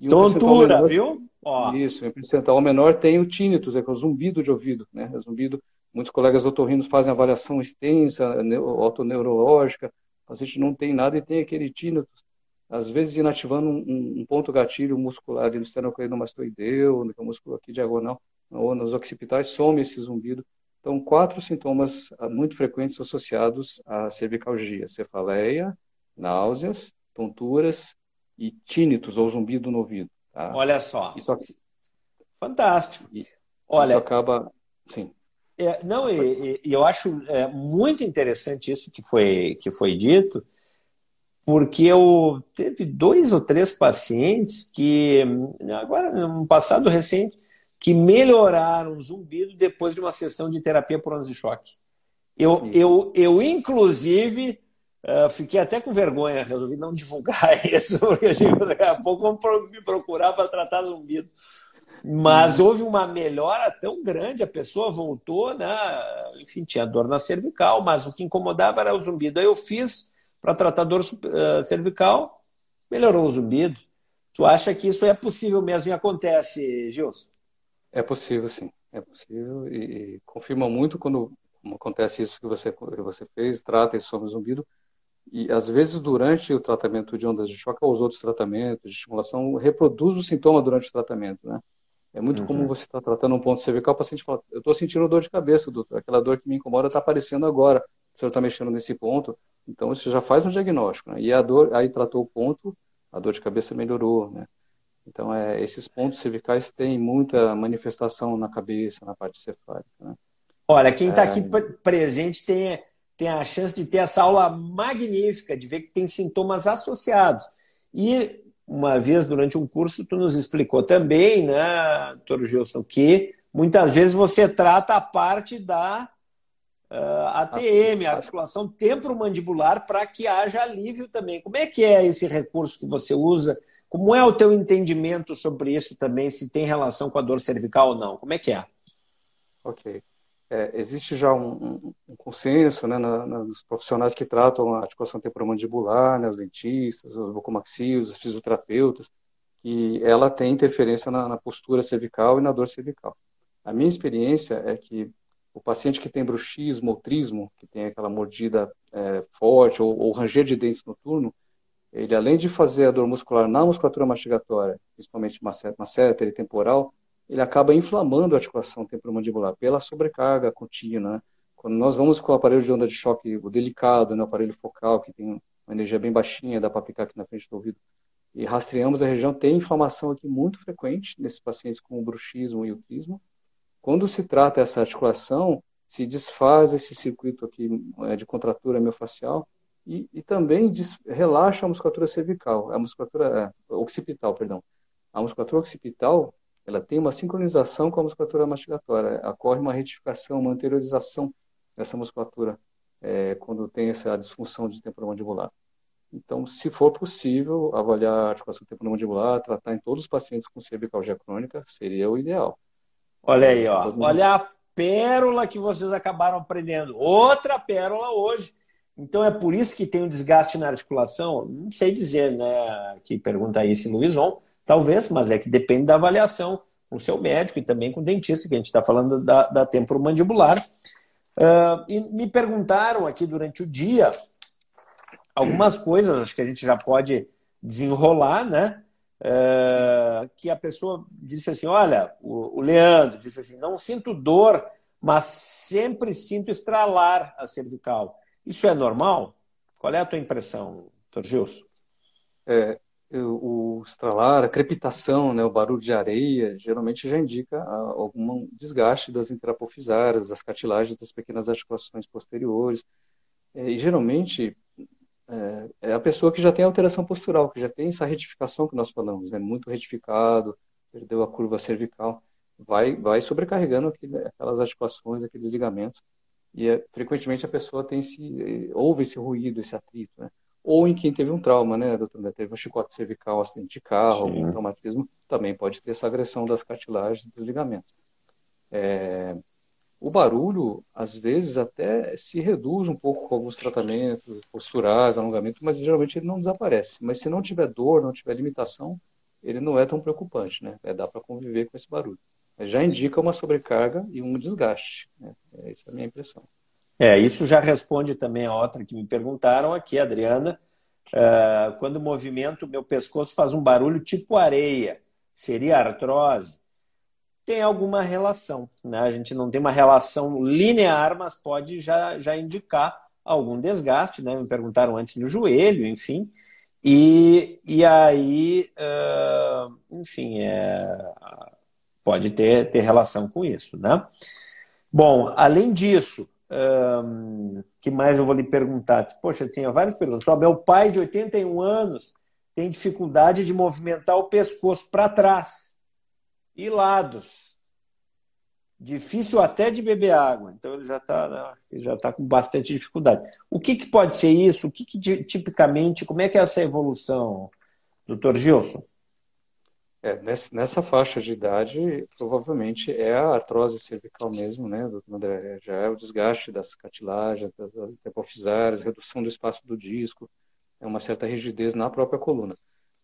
E tontura, menor, viu? Oh. Isso, em percentual menor tem o tinnitus, é, que é o zumbido de ouvido, né? É zumbido. Muitos colegas otorrinos fazem avaliação extensa, autoneurológica, o paciente não tem nada e tem aquele tinnitus às vezes inativando um, um ponto gatilho muscular no esternocleidomastoideu, no músculo aqui diagonal, ou nos occipitais, some esse zumbido. Então, quatro sintomas ah, muito frequentes associados à cervicalgia: cefaleia, náuseas, tonturas e tínitos ou zumbido no ouvido. Tá? Olha só. Isso, Fantástico. Olha, isso acaba. Sim. É, não, e, e, eu acho é, muito interessante isso que foi, que foi dito, porque eu teve dois ou três pacientes que, agora, no passado recente, que melhoraram o zumbido depois de uma sessão de terapia por ondas de choque. Eu, eu, eu inclusive, uh, fiquei até com vergonha, resolvi não divulgar isso, porque daqui a pouco vão me procurar para tratar zumbido. Mas houve uma melhora tão grande, a pessoa voltou, né? enfim, tinha dor na cervical, mas o que incomodava era o zumbido. Aí eu fiz para tratar dor uh, cervical, melhorou o zumbido. Tu acha que isso é possível mesmo e acontece, Gilson? É possível, sim. É possível e, e confirma muito quando acontece isso que você, que você fez, trata isso sobre o zumbido. E às vezes, durante o tratamento de ondas de choque ou os outros tratamentos de estimulação, reproduz o sintoma durante o tratamento, né? É muito uhum. comum você estar tá tratando um ponto cervical, o paciente fala, eu estou sentindo dor de cabeça, doutor, aquela dor que me incomoda está aparecendo agora, o senhor está mexendo nesse ponto, então, isso já faz um diagnóstico. Né? E a dor, aí tratou o ponto, a dor de cabeça melhorou. Né? Então, é, esses pontos cervicais têm muita manifestação na cabeça, na parte cefálica. Né? Olha, quem está é... aqui presente tem, tem a chance de ter essa aula magnífica, de ver que tem sintomas associados. E uma vez durante um curso tu nos explicou também, né, doutor Gilson, que muitas vezes você trata a parte da uh, ATM, a articulação temporomandibular, para que haja alívio também. Como é que é esse recurso que você usa? Como é o teu entendimento sobre isso também, se tem relação com a dor cervical ou não? Como é que é? Ok. É, existe já um, um consenso né, na, nos profissionais que tratam a articulação temporomandibular, né, os dentistas, os bucomaxios, os fisioterapeutas, que ela tem interferência na, na, postura cervical e na dor cervical. A minha experiência é que o paciente que tem bruxismo ou trismo, que tem aquela mordida é, forte ou, ou ranger de dentes noturno, ele além de fazer a dor muscular na musculatura mastigatória, principalmente masséter e temporal, ele acaba inflamando a articulação temporomandibular pela sobrecarga contínua. Né? Quando nós vamos com o aparelho de onda de choque, o delicado, né, o aparelho focal, que tem uma energia bem baixinha, dá para aplicar aqui na frente do ouvido, e rastreamos a região, tem inflamação aqui muito frequente nesses pacientes com bruxismo e o trismo, quando se trata essa articulação, se desfaz esse circuito aqui é, de contratura miofascial e, e também des, relaxa a musculatura cervical, a musculatura é, occipital, perdão. A musculatura occipital, ela tem uma sincronização com a musculatura mastigatória, ocorre uma retificação, uma anteriorização dessa musculatura é, quando tem essa disfunção de temporomandibular. Então, se for possível, avaliar a articulação temporomandibular, tratar em todos os pacientes com cervicalgia crônica, seria o ideal. Olha aí, ó. Olha a pérola que vocês acabaram aprendendo. Outra pérola hoje. Então é por isso que tem um desgaste na articulação? Não sei dizer, né? Que pergunta aí se Luizon, talvez, mas é que depende da avaliação com o seu médico e também com o dentista, que a gente está falando da, da temporomandibular. Uh, e me perguntaram aqui durante o dia algumas coisas, acho que a gente já pode desenrolar, né? É, que a pessoa disse assim: Olha, o, o, Leandro disse assim, não sinto dor, mas sempre sinto estralar a cervical. Isso é normal? Qual é a tua impressão, doutor Gilson? É, o estralar, a crepitação, né, o barulho de areia, geralmente já indica algum desgaste das interapofisárias, das cartilagens das pequenas articulações posteriores. É, e geralmente é, é, a pessoa que já tem alteração postural, que já tem essa retificação que nós falamos, né? muito retificado, perdeu a curva cervical, vai, vai sobrecarregando aquele, aquelas articulações, aqueles ligamentos, e é, frequentemente a pessoa tem esse, ouve esse ruído, esse atrito, né? Ou em quem teve um trauma, né, doutor? Teve um chicote cervical, acidente de carro, Sim. algum traumatismo, também pode ter essa agressão das cartilagens dos ligamentos. É, o barulho, às vezes, até se reduz um pouco com alguns tratamentos posturais, alongamento, mas geralmente ele não desaparece. Mas se não tiver dor, não tiver limitação, ele não é tão preocupante, né? É, dá para conviver com esse barulho. Já indica uma sobrecarga e um desgaste. Né? É, essa é a minha impressão. É, isso já responde também a outra que me perguntaram aqui, Adriana. Uh, quando movimento, meu pescoço faz um barulho tipo areia, seria artrose? Tem alguma relação. Né? A gente não tem uma relação linear, mas pode já, já indicar algum desgaste. Né? Me perguntaram antes no joelho, enfim. E, e aí, uh, enfim, é, pode ter, ter relação com isso. Né? Bom, além disso, um, que mais eu vou lhe perguntar? Poxa, eu tinha várias perguntas. O meu pai de 81 anos tem dificuldade de movimentar o pescoço para trás e lados. Difícil até de beber água, então ele já está né, já tá com bastante dificuldade. O que, que pode ser isso? O que, que tipicamente, como é que é essa evolução, doutor Gilson? É, nessa faixa de idade, provavelmente é a artrose cervical mesmo, né, doutor André? Já é o desgaste das cartilagens, das hipofisárias, redução do espaço do disco, é uma certa rigidez na própria coluna.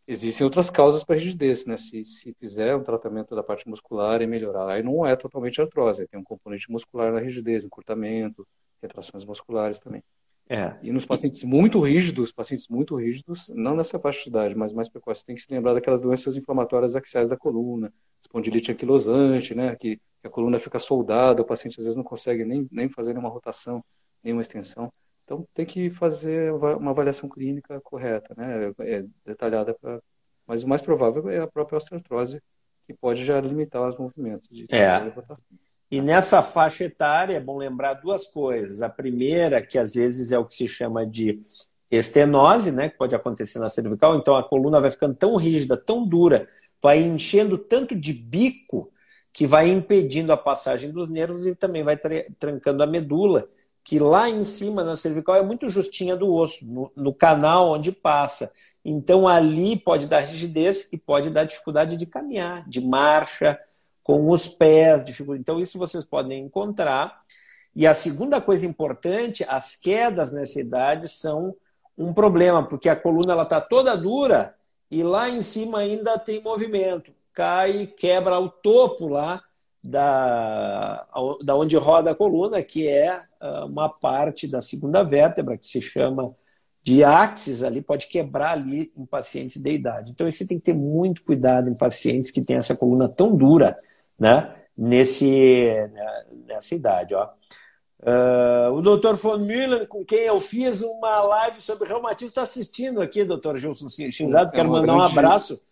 Existem outras causas para rigidez, né? Se, se fizer um tratamento da parte muscular e melhorar, aí não é totalmente artrose, tem um componente muscular na rigidez, encurtamento, retrações musculares também. É. E nos pacientes muito rígidos, pacientes muito rígidos, não nessa faixa de idade, mas mais precoce, tem que se lembrar daquelas doenças inflamatórias axiais da coluna, espondilite anquilosante, né? Que, que a coluna fica soldada, o paciente às vezes não consegue nem, nem fazer nenhuma rotação, nenhuma extensão. Então tem que fazer uma avaliação clínica correta, né? É detalhada para, mas o mais provável é a própria osteoartrose que pode já limitar os movimentos de é. E nessa faixa etária é bom lembrar duas coisas. A primeira, que às vezes é o que se chama de estenose, né, que pode acontecer na cervical, então a coluna vai ficando tão rígida, tão dura, vai enchendo tanto de bico que vai impedindo a passagem dos nervos e também vai trancando a medula, que lá em cima na cervical é muito justinha do osso, no, no canal onde passa. Então ali pode dar rigidez e pode dar dificuldade de caminhar, de marcha, com os pés, dificuldade. Então isso vocês podem encontrar. E a segunda coisa importante, as quedas nessa idade são um problema, porque a coluna está toda dura e lá em cima ainda tem movimento. Cai, quebra o topo lá da, da onde roda a coluna, que é ah, uma parte da segunda vértebra, que se chama de axis ali, pode quebrar ali em pacientes de idade. Então, você tem que ter muito cuidado em pacientes que têm essa coluna tão dura, né? Nesse, né, nessa idade, ó. Uh, o doutor von Müller, com quem eu fiz uma live sobre reumatismo, está assistindo aqui, doutor Gilson Chinzado. É Quero mandar grande, um abraço.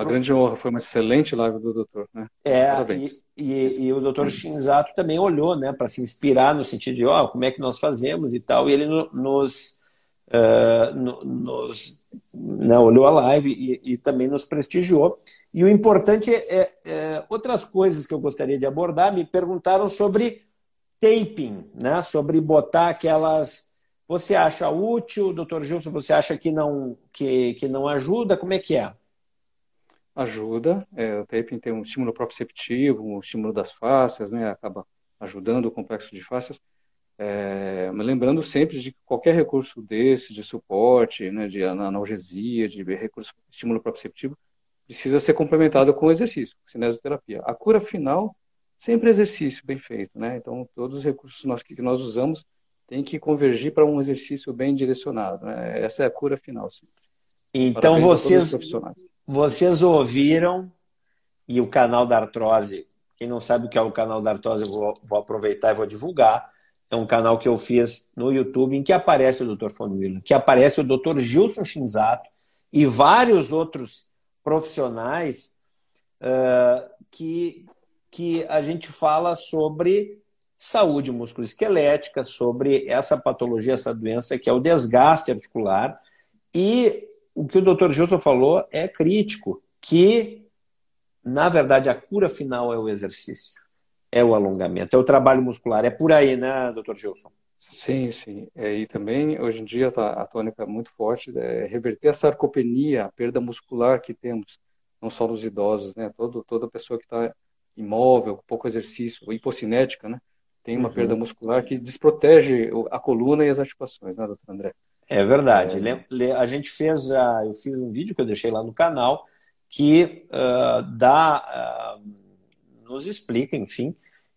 Uma grande honra, foi uma excelente live do doutor. Né? É, Parabéns. E, e, e o doutor Shinzato também olhou né, para se inspirar no sentido de oh, como é que nós fazemos e tal. E ele nos, uh, nos né, olhou a live e, e, também nos prestigiou. E o importante é, é outras coisas que eu gostaria de abordar. Me perguntaram sobre taping, né? sobre botar aquelas. Você acha útil, doutor Gilson? Você acha que não, que, que não ajuda? Como é que é? Ajuda. É, o taping tem um estímulo proprioceptivo, um estímulo das fáscias, né? acaba ajudando o complexo de fáscias. É, lembrando sempre de que qualquer recurso desse, de suporte, né, de analgesia, de recurso estímulo proprioceptivo, precisa ser complementado com exercício, cinesioterapia. A cura final sempre exercício bem feito, né? Então, todos os recursos nós, que nós usamos têm que convergir para um exercício bem direcionado. Né? Essa é a cura final sempre. Então, vocês, vocês ouviram, e o canal da artrose, quem não sabe o que é o canal da artrose, eu vou, vou aproveitar e vou divulgar. É um canal que eu fiz no YouTube em que aparece o Dr. Von que aparece o Dr. Gilson Shinzato e vários outros profissionais uh, que que a gente fala sobre saúde musculoesquelética, sobre essa patologia, essa doença que é o desgaste articular. E o que o Dr. Gilson falou é crítico, que na verdade a cura final é o exercício, é o alongamento, é o trabalho muscular. É por aí, né, Dr. Gilson? Sim, sim. É, e também, hoje em dia, tá, a tônica é muito forte, é reverter a sarcopenia, a perda muscular que temos, não só nos idosos, né? Todo, toda pessoa que está imóvel, pouco exercício, hipocinética, né? Tem uma uhum. perda muscular que desprotege a coluna e as articulações, né, doutor André? É verdade. É... A gente fez, a, eu fiz um vídeo que eu deixei lá no canal que uh, dá, uh, nos explica, enfim,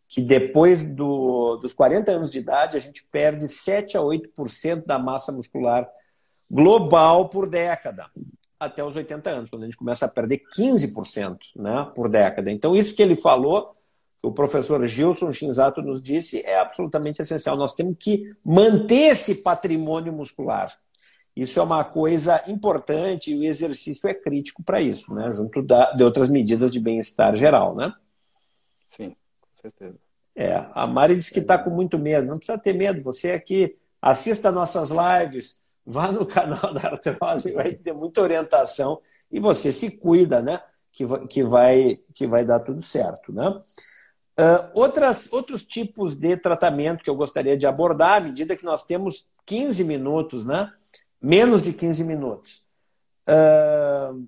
que depois do, dos 40 anos de idade a gente perde 7 a 8% da massa muscular global por década até os 80 anos, quando a gente começa a perder 15% né, por década. Então, isso que ele falou, o professor Gilson Shinzato nos disse, é absolutamente essencial. Nós temos que manter esse patrimônio muscular. Isso é uma coisa importante e o exercício é crítico para isso, né? junto da, de outras medidas de bem-estar geral. Né? Sim, com certeza. É, a Mari disse que está com muito medo. Não precisa ter medo. Você aqui assista nossas lives, vá no canal da artrose, vai ter muita orientação e você se cuida, né? Que, que, vai, que vai dar tudo certo, né? Uh, outras, outros tipos de tratamento que eu gostaria de abordar, à medida que nós temos 15 minutos, né? Menos de 15 minutos. Uh,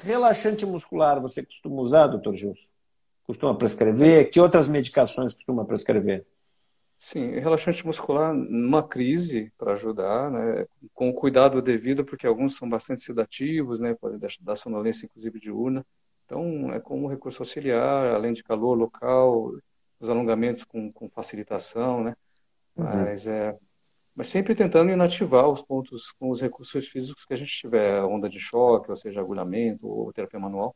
relaxante muscular, você costuma usar, doutor Gilson? Costuma prescrever? Que outras medicações costuma prescrever? Sim, relaxante muscular numa crise para ajudar, né, com o cuidado devido, porque alguns são bastante sedativos, né, podem dar sonolência inclusive diurna. Então, é como recurso auxiliar, além de calor local, os alongamentos com, com facilitação, né? Uhum. Mas, é, mas sempre tentando inativar os pontos com os recursos físicos que a gente tiver, onda de choque, ou seja, agulhamento ou terapia manual.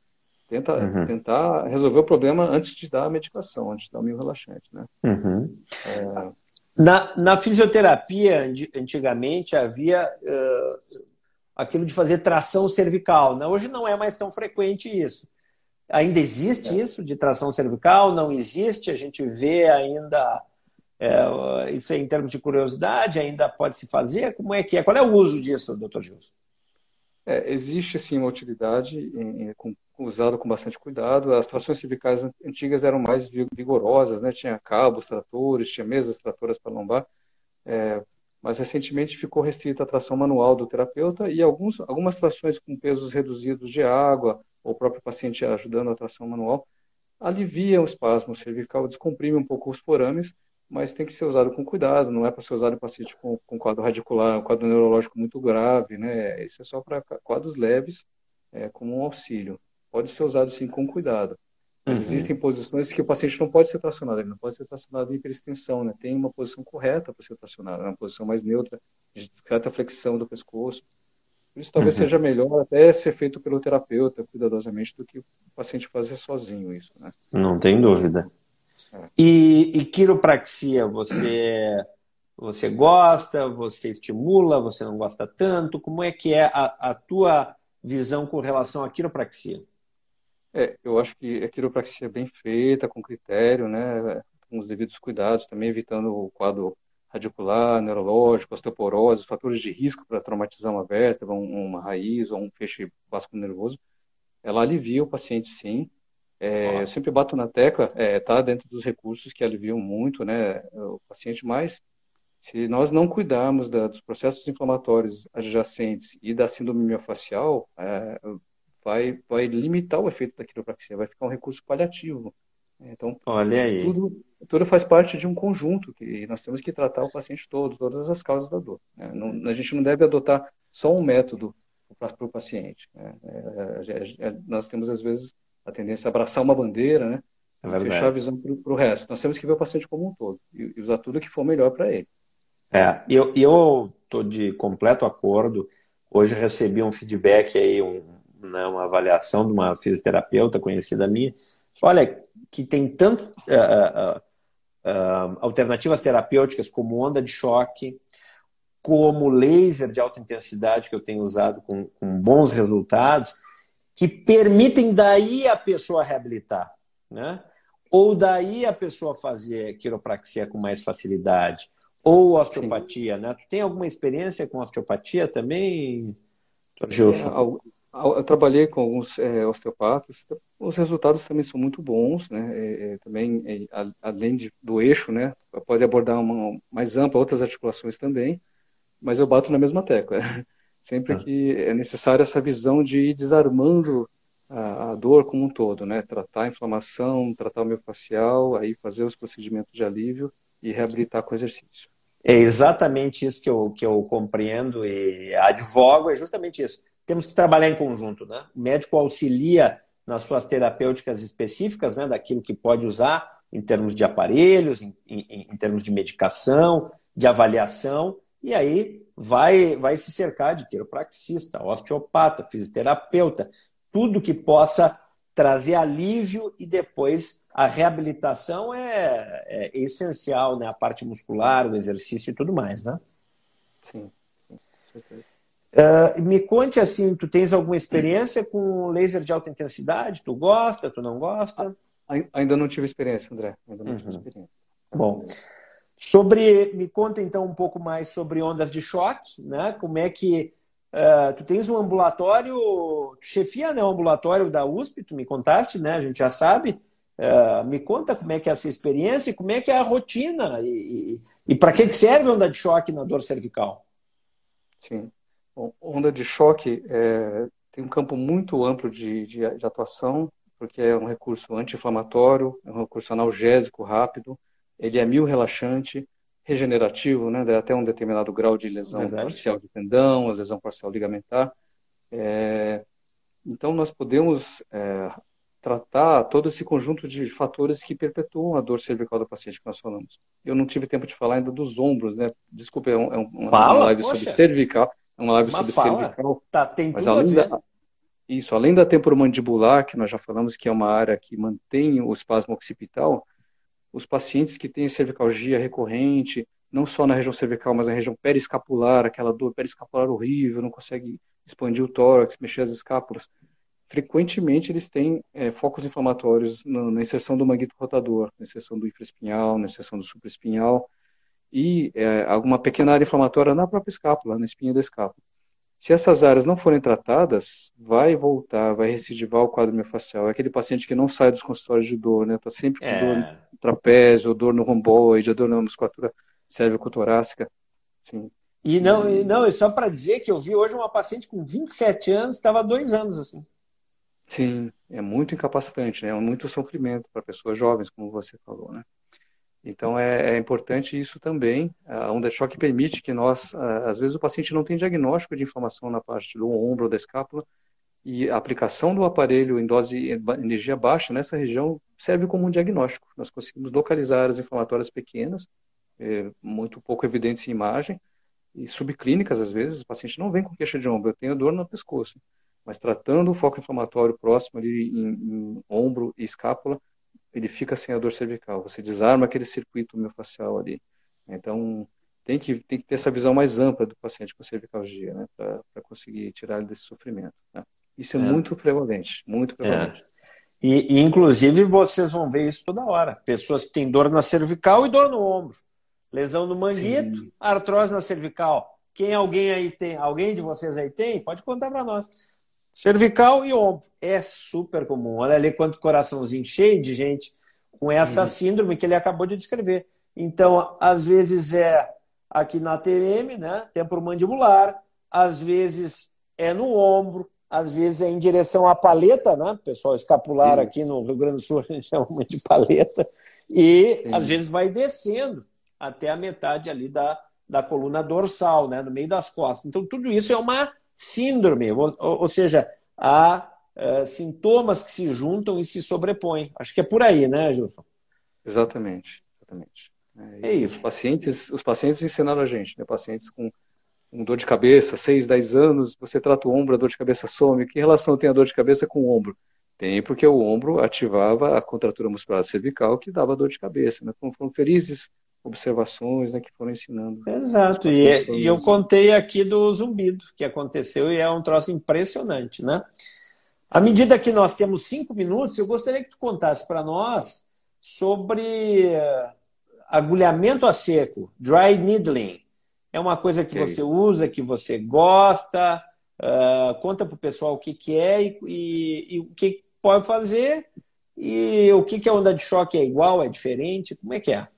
Tenta, uhum. Tentar resolver o problema antes de dar a medicação, antes de dar o meio relaxante, né? Uhum. É... Na, na fisioterapia, antigamente, havia uh, aquilo de fazer tração cervical. Né? Hoje não é mais tão frequente isso. Ainda existe é. isso de tração cervical? Não existe? A gente vê ainda é, isso em termos de curiosidade, ainda pode se fazer? Como é que é? Qual é o uso disso, doutor Gilson? É, existe sim uma utilidade em, em, com, usado com bastante cuidado. As trações cervicais antigas eram mais vigorosas, né? Tinha cabos, tratores, tinha mesas tratoras para lombar. É, mas recentemente ficou restrita a tração manual do terapeuta e alguns, algumas trações com pesos reduzidos de água, ou o próprio paciente ajudando a tração manual, aliviam o espasmo cervical, descomprime um pouco os forames, mas tem que ser usado com cuidado, não é para ser usado em paciente com, com quadro radicular, um quadro neurológico muito grave, né? Isso é só para quadros leves, é, como um auxílio. Pode ser usado sim com cuidado. Uhum. existem posições que o paciente não pode ser tracionado, ele não pode ser tracionado em hiperextensão, né? Tem uma posição correta para ser tracionado, uma posição mais neutra, de discreta flexão do pescoço. Por isso talvez uhum. seja melhor até ser feito pelo terapeuta cuidadosamente do que o paciente fazer sozinho isso, né? Não tem dúvida. E, e quiropraxia, você você gosta, você estimula, você não gosta tanto? Como é que é a, a tua visão com relação à quiropraxia? É, eu acho que a quiropraxia é bem feita, com critério, né, com os devidos cuidados, também evitando o quadro radicular, neurológico, osteoporose, fatores de risco para traumatizar uma vértebra, uma raiz ou um feixe vascular-nervoso. Ela alivia o paciente, sim, é, eu sempre bato na tecla, é, tá dentro dos recursos que aliviam muito, né, o paciente, mas se nós não cuidarmos da, dos processos inflamatórios adjacentes e da síndrome miofascial, é, vai, vai limitar o efeito da quiropraxia, vai ficar um recurso paliativo. Então, Olha aí. Tudo, tudo faz parte de um conjunto que nós temos que tratar o paciente todo, todas as causas da dor. Né? Não, a gente não deve adotar só um método para o paciente. Né? É, é, é, nós temos, às vezes, a tendência a abraçar uma bandeira, né? É fechar a visão para o resto. Nós temos que ver o paciente como um todo e, e usar tudo que for melhor para ele. É, eu eu estou de completo acordo. Hoje recebi um feedback aí, um, né, uma avaliação de uma fisioterapeuta conhecida minha. Olha, que tem tantas uh, uh, uh, alternativas terapêuticas como onda de choque, como laser de alta intensidade que eu tenho usado com, com bons resultados que permitem daí a pessoa reabilitar, né? Ou daí a pessoa fazer quiropraxia com mais facilidade, ou osteopatia, Sim. né? Tu tem alguma experiência com osteopatia também, Gilson? É, eu trabalhei com alguns é, osteopatas, os resultados também são muito bons, né? É, é também, é, além de, do eixo, né? Pode abordar uma mais ampla, outras articulações também, mas eu bato na mesma tecla. sempre que é necessário essa visão de ir desarmando a, a, dor como um todo, né? Tratar a inflamação, tratar o miofascial, aí fazer os procedimentos de alívio e reabilitar com exercício. É exatamente isso que eu, que eu compreendo e advogo, é justamente isso. Temos que trabalhar em conjunto, né? O médico auxilia nas suas terapêuticas específicas, né? Daquilo que pode usar em termos de aparelhos, em, em, em termos de medicação, de avaliação, e aí vai, vai se cercar de quiropraxista, osteopata, fisioterapeuta, tudo que possa trazer alívio e depois a reabilitação é, é essencial, né? A parte muscular, o exercício e tudo mais, né? Sim, Uh, me conte assim, tu tens alguma experiência com laser de alta intensidade? Tu gosta, tu não gosta? Ainda não tive experiência, André. Ainda não uhum. tive experiência. Bom, Sobre, me conta então um pouco mais sobre ondas de choque, né? Como é que uh, tu tens um ambulatório, tu chefia né, o ambulatório da USP, tu me contaste, né? A gente já sabe. Uh, me conta como é que é essa experiência e como é que é a rotina e, e, e para que, que serve onda de choque na dor cervical? Sim. Onda de choque é, tem um campo muito amplo de, de, de atuação, porque é um recurso anti-inflamatório, é um recurso analgésico rápido, ele é mil relaxante, regenerativo, né, até um determinado grau de lesão Verdade. parcial de tendão, lesão parcial ligamentar. É, então, nós podemos é, tratar todo esse conjunto de fatores que perpetuam a dor cervical do paciente que nós falamos. Eu não tive tempo de falar ainda dos ombros, né? Desculpa, é, um, é uma fala, live poxa. sobre cervical, é uma live sobre fala. cervical. Tá, tem mas além da, isso, além da temporomandibular, que nós já falamos que é uma área que mantém o espasmo occipital, os pacientes que têm cervicalgia recorrente, não só na região cervical, mas na região periescapular, aquela dor periescapular horrível, não consegue expandir o tórax, mexer as escápulas. frequentemente eles têm é, focos inflamatórios na, na, inserção do manguito rotador, na inserção do infraespinhal, na inserção do supraespinhal e é, alguma pequena área inflamatória na própria escápula, na espinha da escápula. Se essas áreas não forem tratadas, vai voltar, vai recidivar o quadro miofascial. É aquele paciente que não sai dos consultórios de dor, né? Está sempre com é. dor no trapézio, dor no romboide, dor na musculatura cérvico-torácica. Sim. E não, e não, é só para dizer que eu vi hoje uma paciente com 27 anos, estava dois anos assim. Sim, é muito incapacitante, né? É muito sofrimento para pessoas jovens, como você falou, né? Então é, é, importante isso também. A onda de choque permite que nós, às vezes o paciente não tem diagnóstico de inflamação na parte do ombro ou da escápula e a aplicação do aparelho em dose energia baixa nessa região serve como um diagnóstico. Nós conseguimos localizar áreas inflamatórias pequenas, é, muito pouco evidentes em imagem e subclínicas às vezes. O paciente não vem com queixa de ombro, eu tenho dor no pescoço, mas tratando o foco inflamatório próximo ali em, em ombro e escápula ele fica sem a dor cervical. Você desarma aquele circuito miofascial ali. Então, tem que, tem que ter essa visão mais ampla do paciente com cervicalgia, né, para conseguir tirar ele desse sofrimento. Né? Isso é, é, muito prevalente, muito prevalente. É. E, e, inclusive, vocês vão ver isso toda hora. Pessoas que têm dor na cervical e dor no ombro. Lesão no manguito, Sim. artrose na cervical. Quem alguém aí tem? Alguém de vocês aí tem? Pode contar para nós. Cervical e ombro. É super comum. Olha ali quanto coraçãozinho cheio de gente com essa uhum. síndrome que ele acabou de descrever. Então, às vezes é aqui na TM, né? Temporomandibular, às vezes é no ombro, às vezes é em direção à paleta, né? Pessoal escapular aqui no Rio Grande do Sul a gente chama de paleta, e Sim. às vezes vai descendo até a metade ali da, da coluna dorsal, né? No meio das costas. Então, tudo isso é uma síndrome, ou, ou seja, há uh, sintomas que se juntam e se sobrepõem. Acho que é por aí, né, Gilson? Exatamente, exatamente. É, é isso. Os pacientes, os pacientes ensinaram a gente, né? Pacientes com, com dor de cabeça, 6, 10 anos, você trata o ombro, a dor de cabeça some. Que relação tem a dor de cabeça com o ombro? Tem, porque o ombro ativava a contratura muscular cervical que dava dor de cabeça. Né? Foram felizes observações né, que foram ensinando. Exato, e, é, e, eu contei aqui do zumbido que aconteceu e é um troço impressionante, né? À medida que nós temos cinco minutos, eu gostaria que tu contasse para nós sobre eh, agulhamento a seco, dry needling. É uma coisa que okay. você usa, que você gosta. Uh, conta para o pessoal o que, que é e, e, e, o que pode fazer e o que, que a onda de choque é igual, é diferente, como é que é?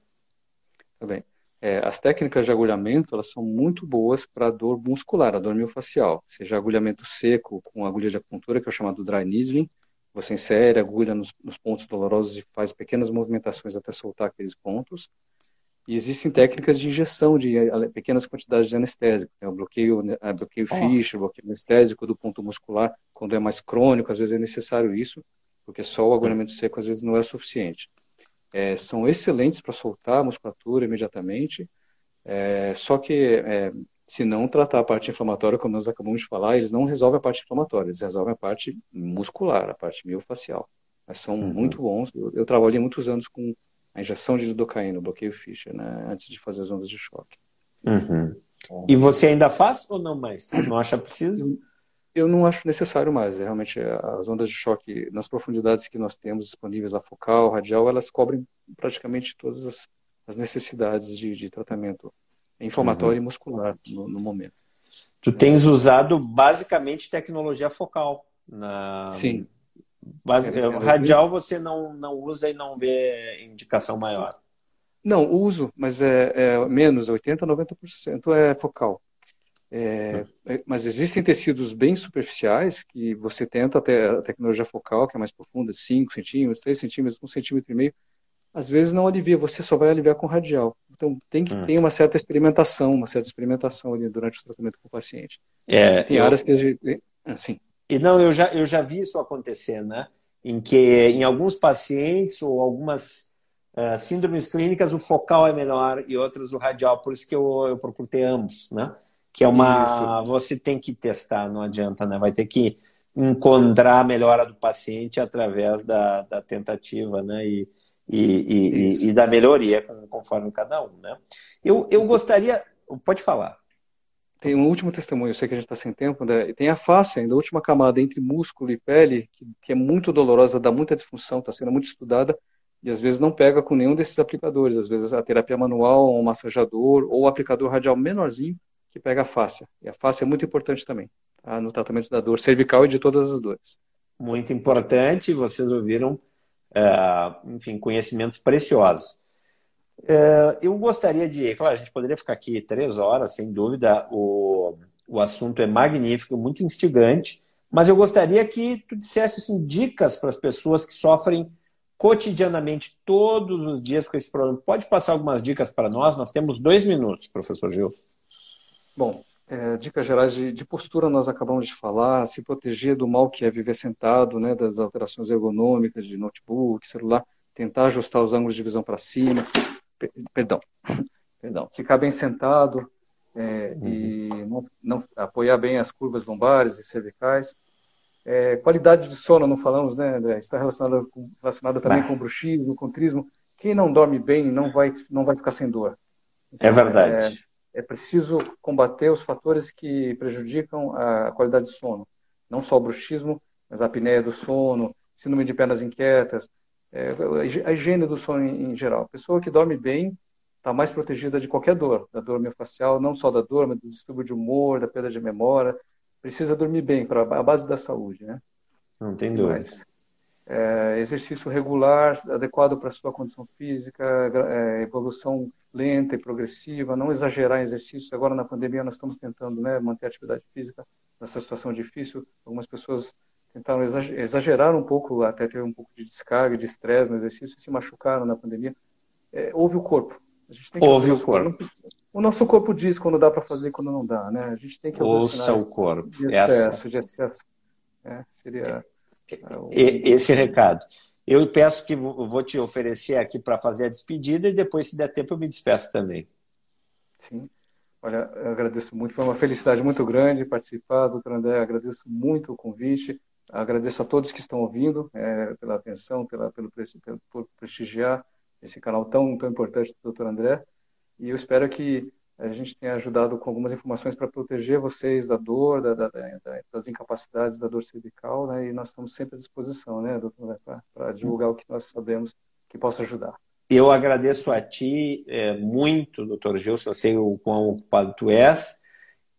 Tá bem. É, as técnicas de agulhamento elas são muito boas para dor muscular, a dor miofascial, seja agulhamento seco com agulha de acupuntura, que é o chamado dry needling, você insere a agulha nos, nos, pontos dolorosos e faz pequenas movimentações até soltar aqueles pontos. E existem técnicas de injeção de pequenas quantidades de anestésico, né? o bloqueio, né, bloqueio oh. Fischer, bloqueio anestésico do ponto muscular, quando é mais crônico, às vezes é necessário isso, porque só o agulhamento seco às vezes não é suficiente é, são excelentes para soltar a musculatura imediatamente, é, só que é, se não tratar a parte inflamatória, como nós acabamos de falar, eles não resolvem a parte inflamatória, eles resolvem a parte muscular, a parte miofacial. Mas são uhum. muito bons. Eu, eu, trabalhei muitos anos com a injeção de lidocaína, o bloqueio Fischer, né, antes de fazer as ondas de choque. Uhum. E você ainda faz ou não mais? Não acha preciso? Eu não acho necessário mais. É, realmente, as ondas de choque, nas profundidades que nós temos disponíveis, a focal, radial, elas cobrem praticamente todas as, as necessidades de, de, tratamento inflamatório uhum. e muscular no, no, momento. Tu tens usado basicamente tecnologia focal. Na... Sim. Base... É, é, radial você não, não usa e não vê indicação maior. Não, uso, mas é, é menos, 80%, 90% é focal. É, é, mas existem tecidos bem superficiais que você tenta até a tecnologia focal, que é mais profunda, 5 centímetros, 3 centímetros, 1 centímetro e meio, às vezes não alivia, você só vai aliviar com radial. Então tem que hum. ter uma certa experimentação, uma certa experimentação ali durante o tratamento com o paciente. É, tem eu... áreas que a gente. Assim. E não, eu já, eu já vi isso acontecer, né? Em que em alguns pacientes ou algumas uh, síndromes clínicas o focal é melhor e outras o radial, por isso que eu, eu procuro ter ambos, né? Que é uma. Isso. Você tem que testar, não adianta, né? Vai ter que encontrar a melhora do paciente através da, da tentativa, né? E, e, e, e, da melhoria, conforme cada um, né? Eu, eu gostaria. Pode falar. tem um último testemunho, eu sei que a gente está sem tempo, né? tem a face ainda, a última camada entre músculo e pele, que, que é muito dolorosa, dá muita disfunção, está sendo muito estudada, e às vezes não pega com nenhum desses aplicadores, às vezes a terapia manual, um massajador, ou o aplicador radial menorzinho, que pega a face. E a face é muito importante também, tá? no tratamento da dor cervical e de todas as dores. Muito importante, vocês ouviram, uh, enfim, conhecimentos preciosos. Uh, eu gostaria de, claro, a gente poderia ficar aqui três horas, sem dúvida, o, o assunto é magnífico, muito instigante, mas eu gostaria que tu dissesse assim, dicas para as pessoas que sofrem cotidianamente, todos os dias com esse problema. Pode passar algumas dicas para nós? Nós temos dois minutos, professor Gil. Bom, é, dicas gerais de, de, postura nós acabamos de falar, se proteger do mal que é viver sentado, né, das alterações ergonômicas de notebook, celular, tentar ajustar os ângulos de visão para cima, perdão, perdão, ficar bem sentado é, uhum. e não, não, apoiar bem as curvas lombares e cervicais. É, qualidade de sono, não falamos, né, André? Está relacionada, relacionada também com bruxismo, com trismo. Quem não dorme bem não vai, não vai ficar sem dor. Então, é verdade é preciso combater os fatores que prejudicam a qualidade de sono. Não só o bruxismo, mas a apneia do sono, síndrome de pernas inquietas, é, a higiene do sono em, em geral. A pessoa que dorme bem está mais protegida de qualquer dor, da dor miofascial, não só da dor, mas do distúrbio de humor, da perda de memória. Precisa dormir bem, para a base da saúde, né? Não tem dúvida é, exercício regular, adequado para a sua condição física, é, evolução lenta e progressiva, não exagerar exercícios. Agora, na pandemia, nós estamos tentando né, manter a atividade física nessa situação difícil. Algumas pessoas tentaram exagerar um pouco, até ter um pouco de descarga, de estresse no exercício, e se machucaram na pandemia. É, ouve o corpo. A gente tem que ouve o corpo. O nosso corpo diz quando dá para fazer e quando não dá, né? A gente tem que ouça o corpo. De excesso, Essa. de excesso. É, seria esse recado. Eu peço que vou te oferecer aqui para fazer a despedida e depois, se der tempo, eu me despeço também. Sim. Olha, eu agradeço muito. Foi uma felicidade muito grande participar, doutor André. Agradeço muito o convite. Agradeço a todos que estão ouvindo é, pela atenção, pela, pelo, pelo, por prestigiar esse canal tão, tão importante do doutor André. E eu espero que a gente tem ajudado com algumas informações para proteger vocês da dor, da, da, da, das incapacidades da dor cervical, né? E nós estamos sempre à disposição, né, doutor, para divulgar o que nós sabemos que possa ajudar. Eu agradeço a ti é, muito, doutor Gilson, eu sei o quão ocupado tu és,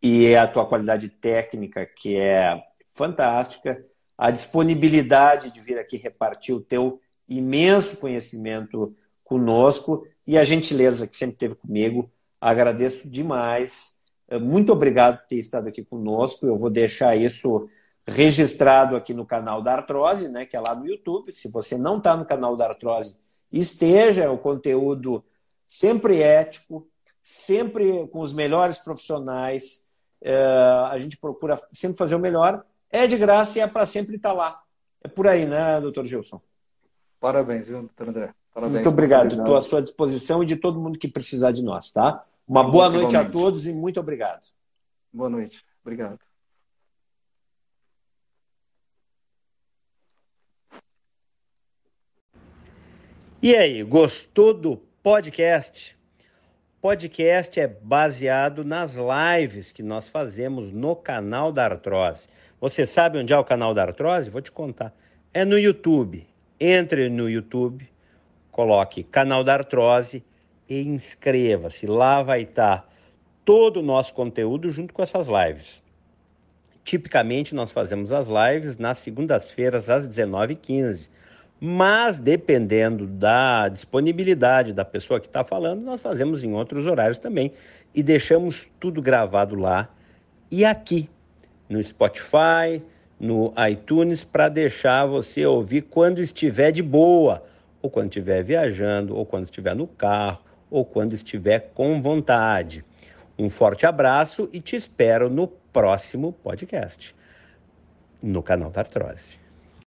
e a tua qualidade técnica, que é fantástica, a disponibilidade de vir aqui repartir o teu imenso conhecimento conosco e a gentileza que sempre teve comigo Agradeço demais. Eh, muito obrigado por ter estado aqui conosco. Eu vou deixar isso registrado aqui no canal da Artrose, né, que é lá no YouTube. Se você não está no canal da Artrose, esteja. É o conteúdo sempre ético, sempre com os melhores profissionais. É, a gente procura sempre fazer o melhor. É de graça e é para sempre estar tá lá. É por aí, né, doutor Gilson? Parabéns, viu, doutor André? Parabéns. Muito obrigado. Estou à sua disposição e de todo mundo que precisar de nós, tá? Uma boa noite a todos e muito obrigado. Boa noite. Obrigado. E aí, gostou do podcast? Podcast é baseado nas lives que nós fazemos no canal da Artrose. Você sabe onde é o canal da Artrose? Vou te contar. É no YouTube. Entre no YouTube, coloque canal da Artrose e inscreva-se. Lá vai estar todo o nosso conteúdo junto com essas lives. Tipicamente, nós fazemos as lives nas segundas-feiras, às 19h15. Mas, dependendo da disponibilidade da pessoa que está falando, nós fazemos em outros horários também. E deixamos tudo gravado lá e aqui, no Spotify, no iTunes, para deixar você ouvir quando estiver de boa, ou quando estiver viajando, ou quando estiver no carro, ou quando estiver com vontade. Um forte abraço e te espero no próximo podcast no canal da Artrose.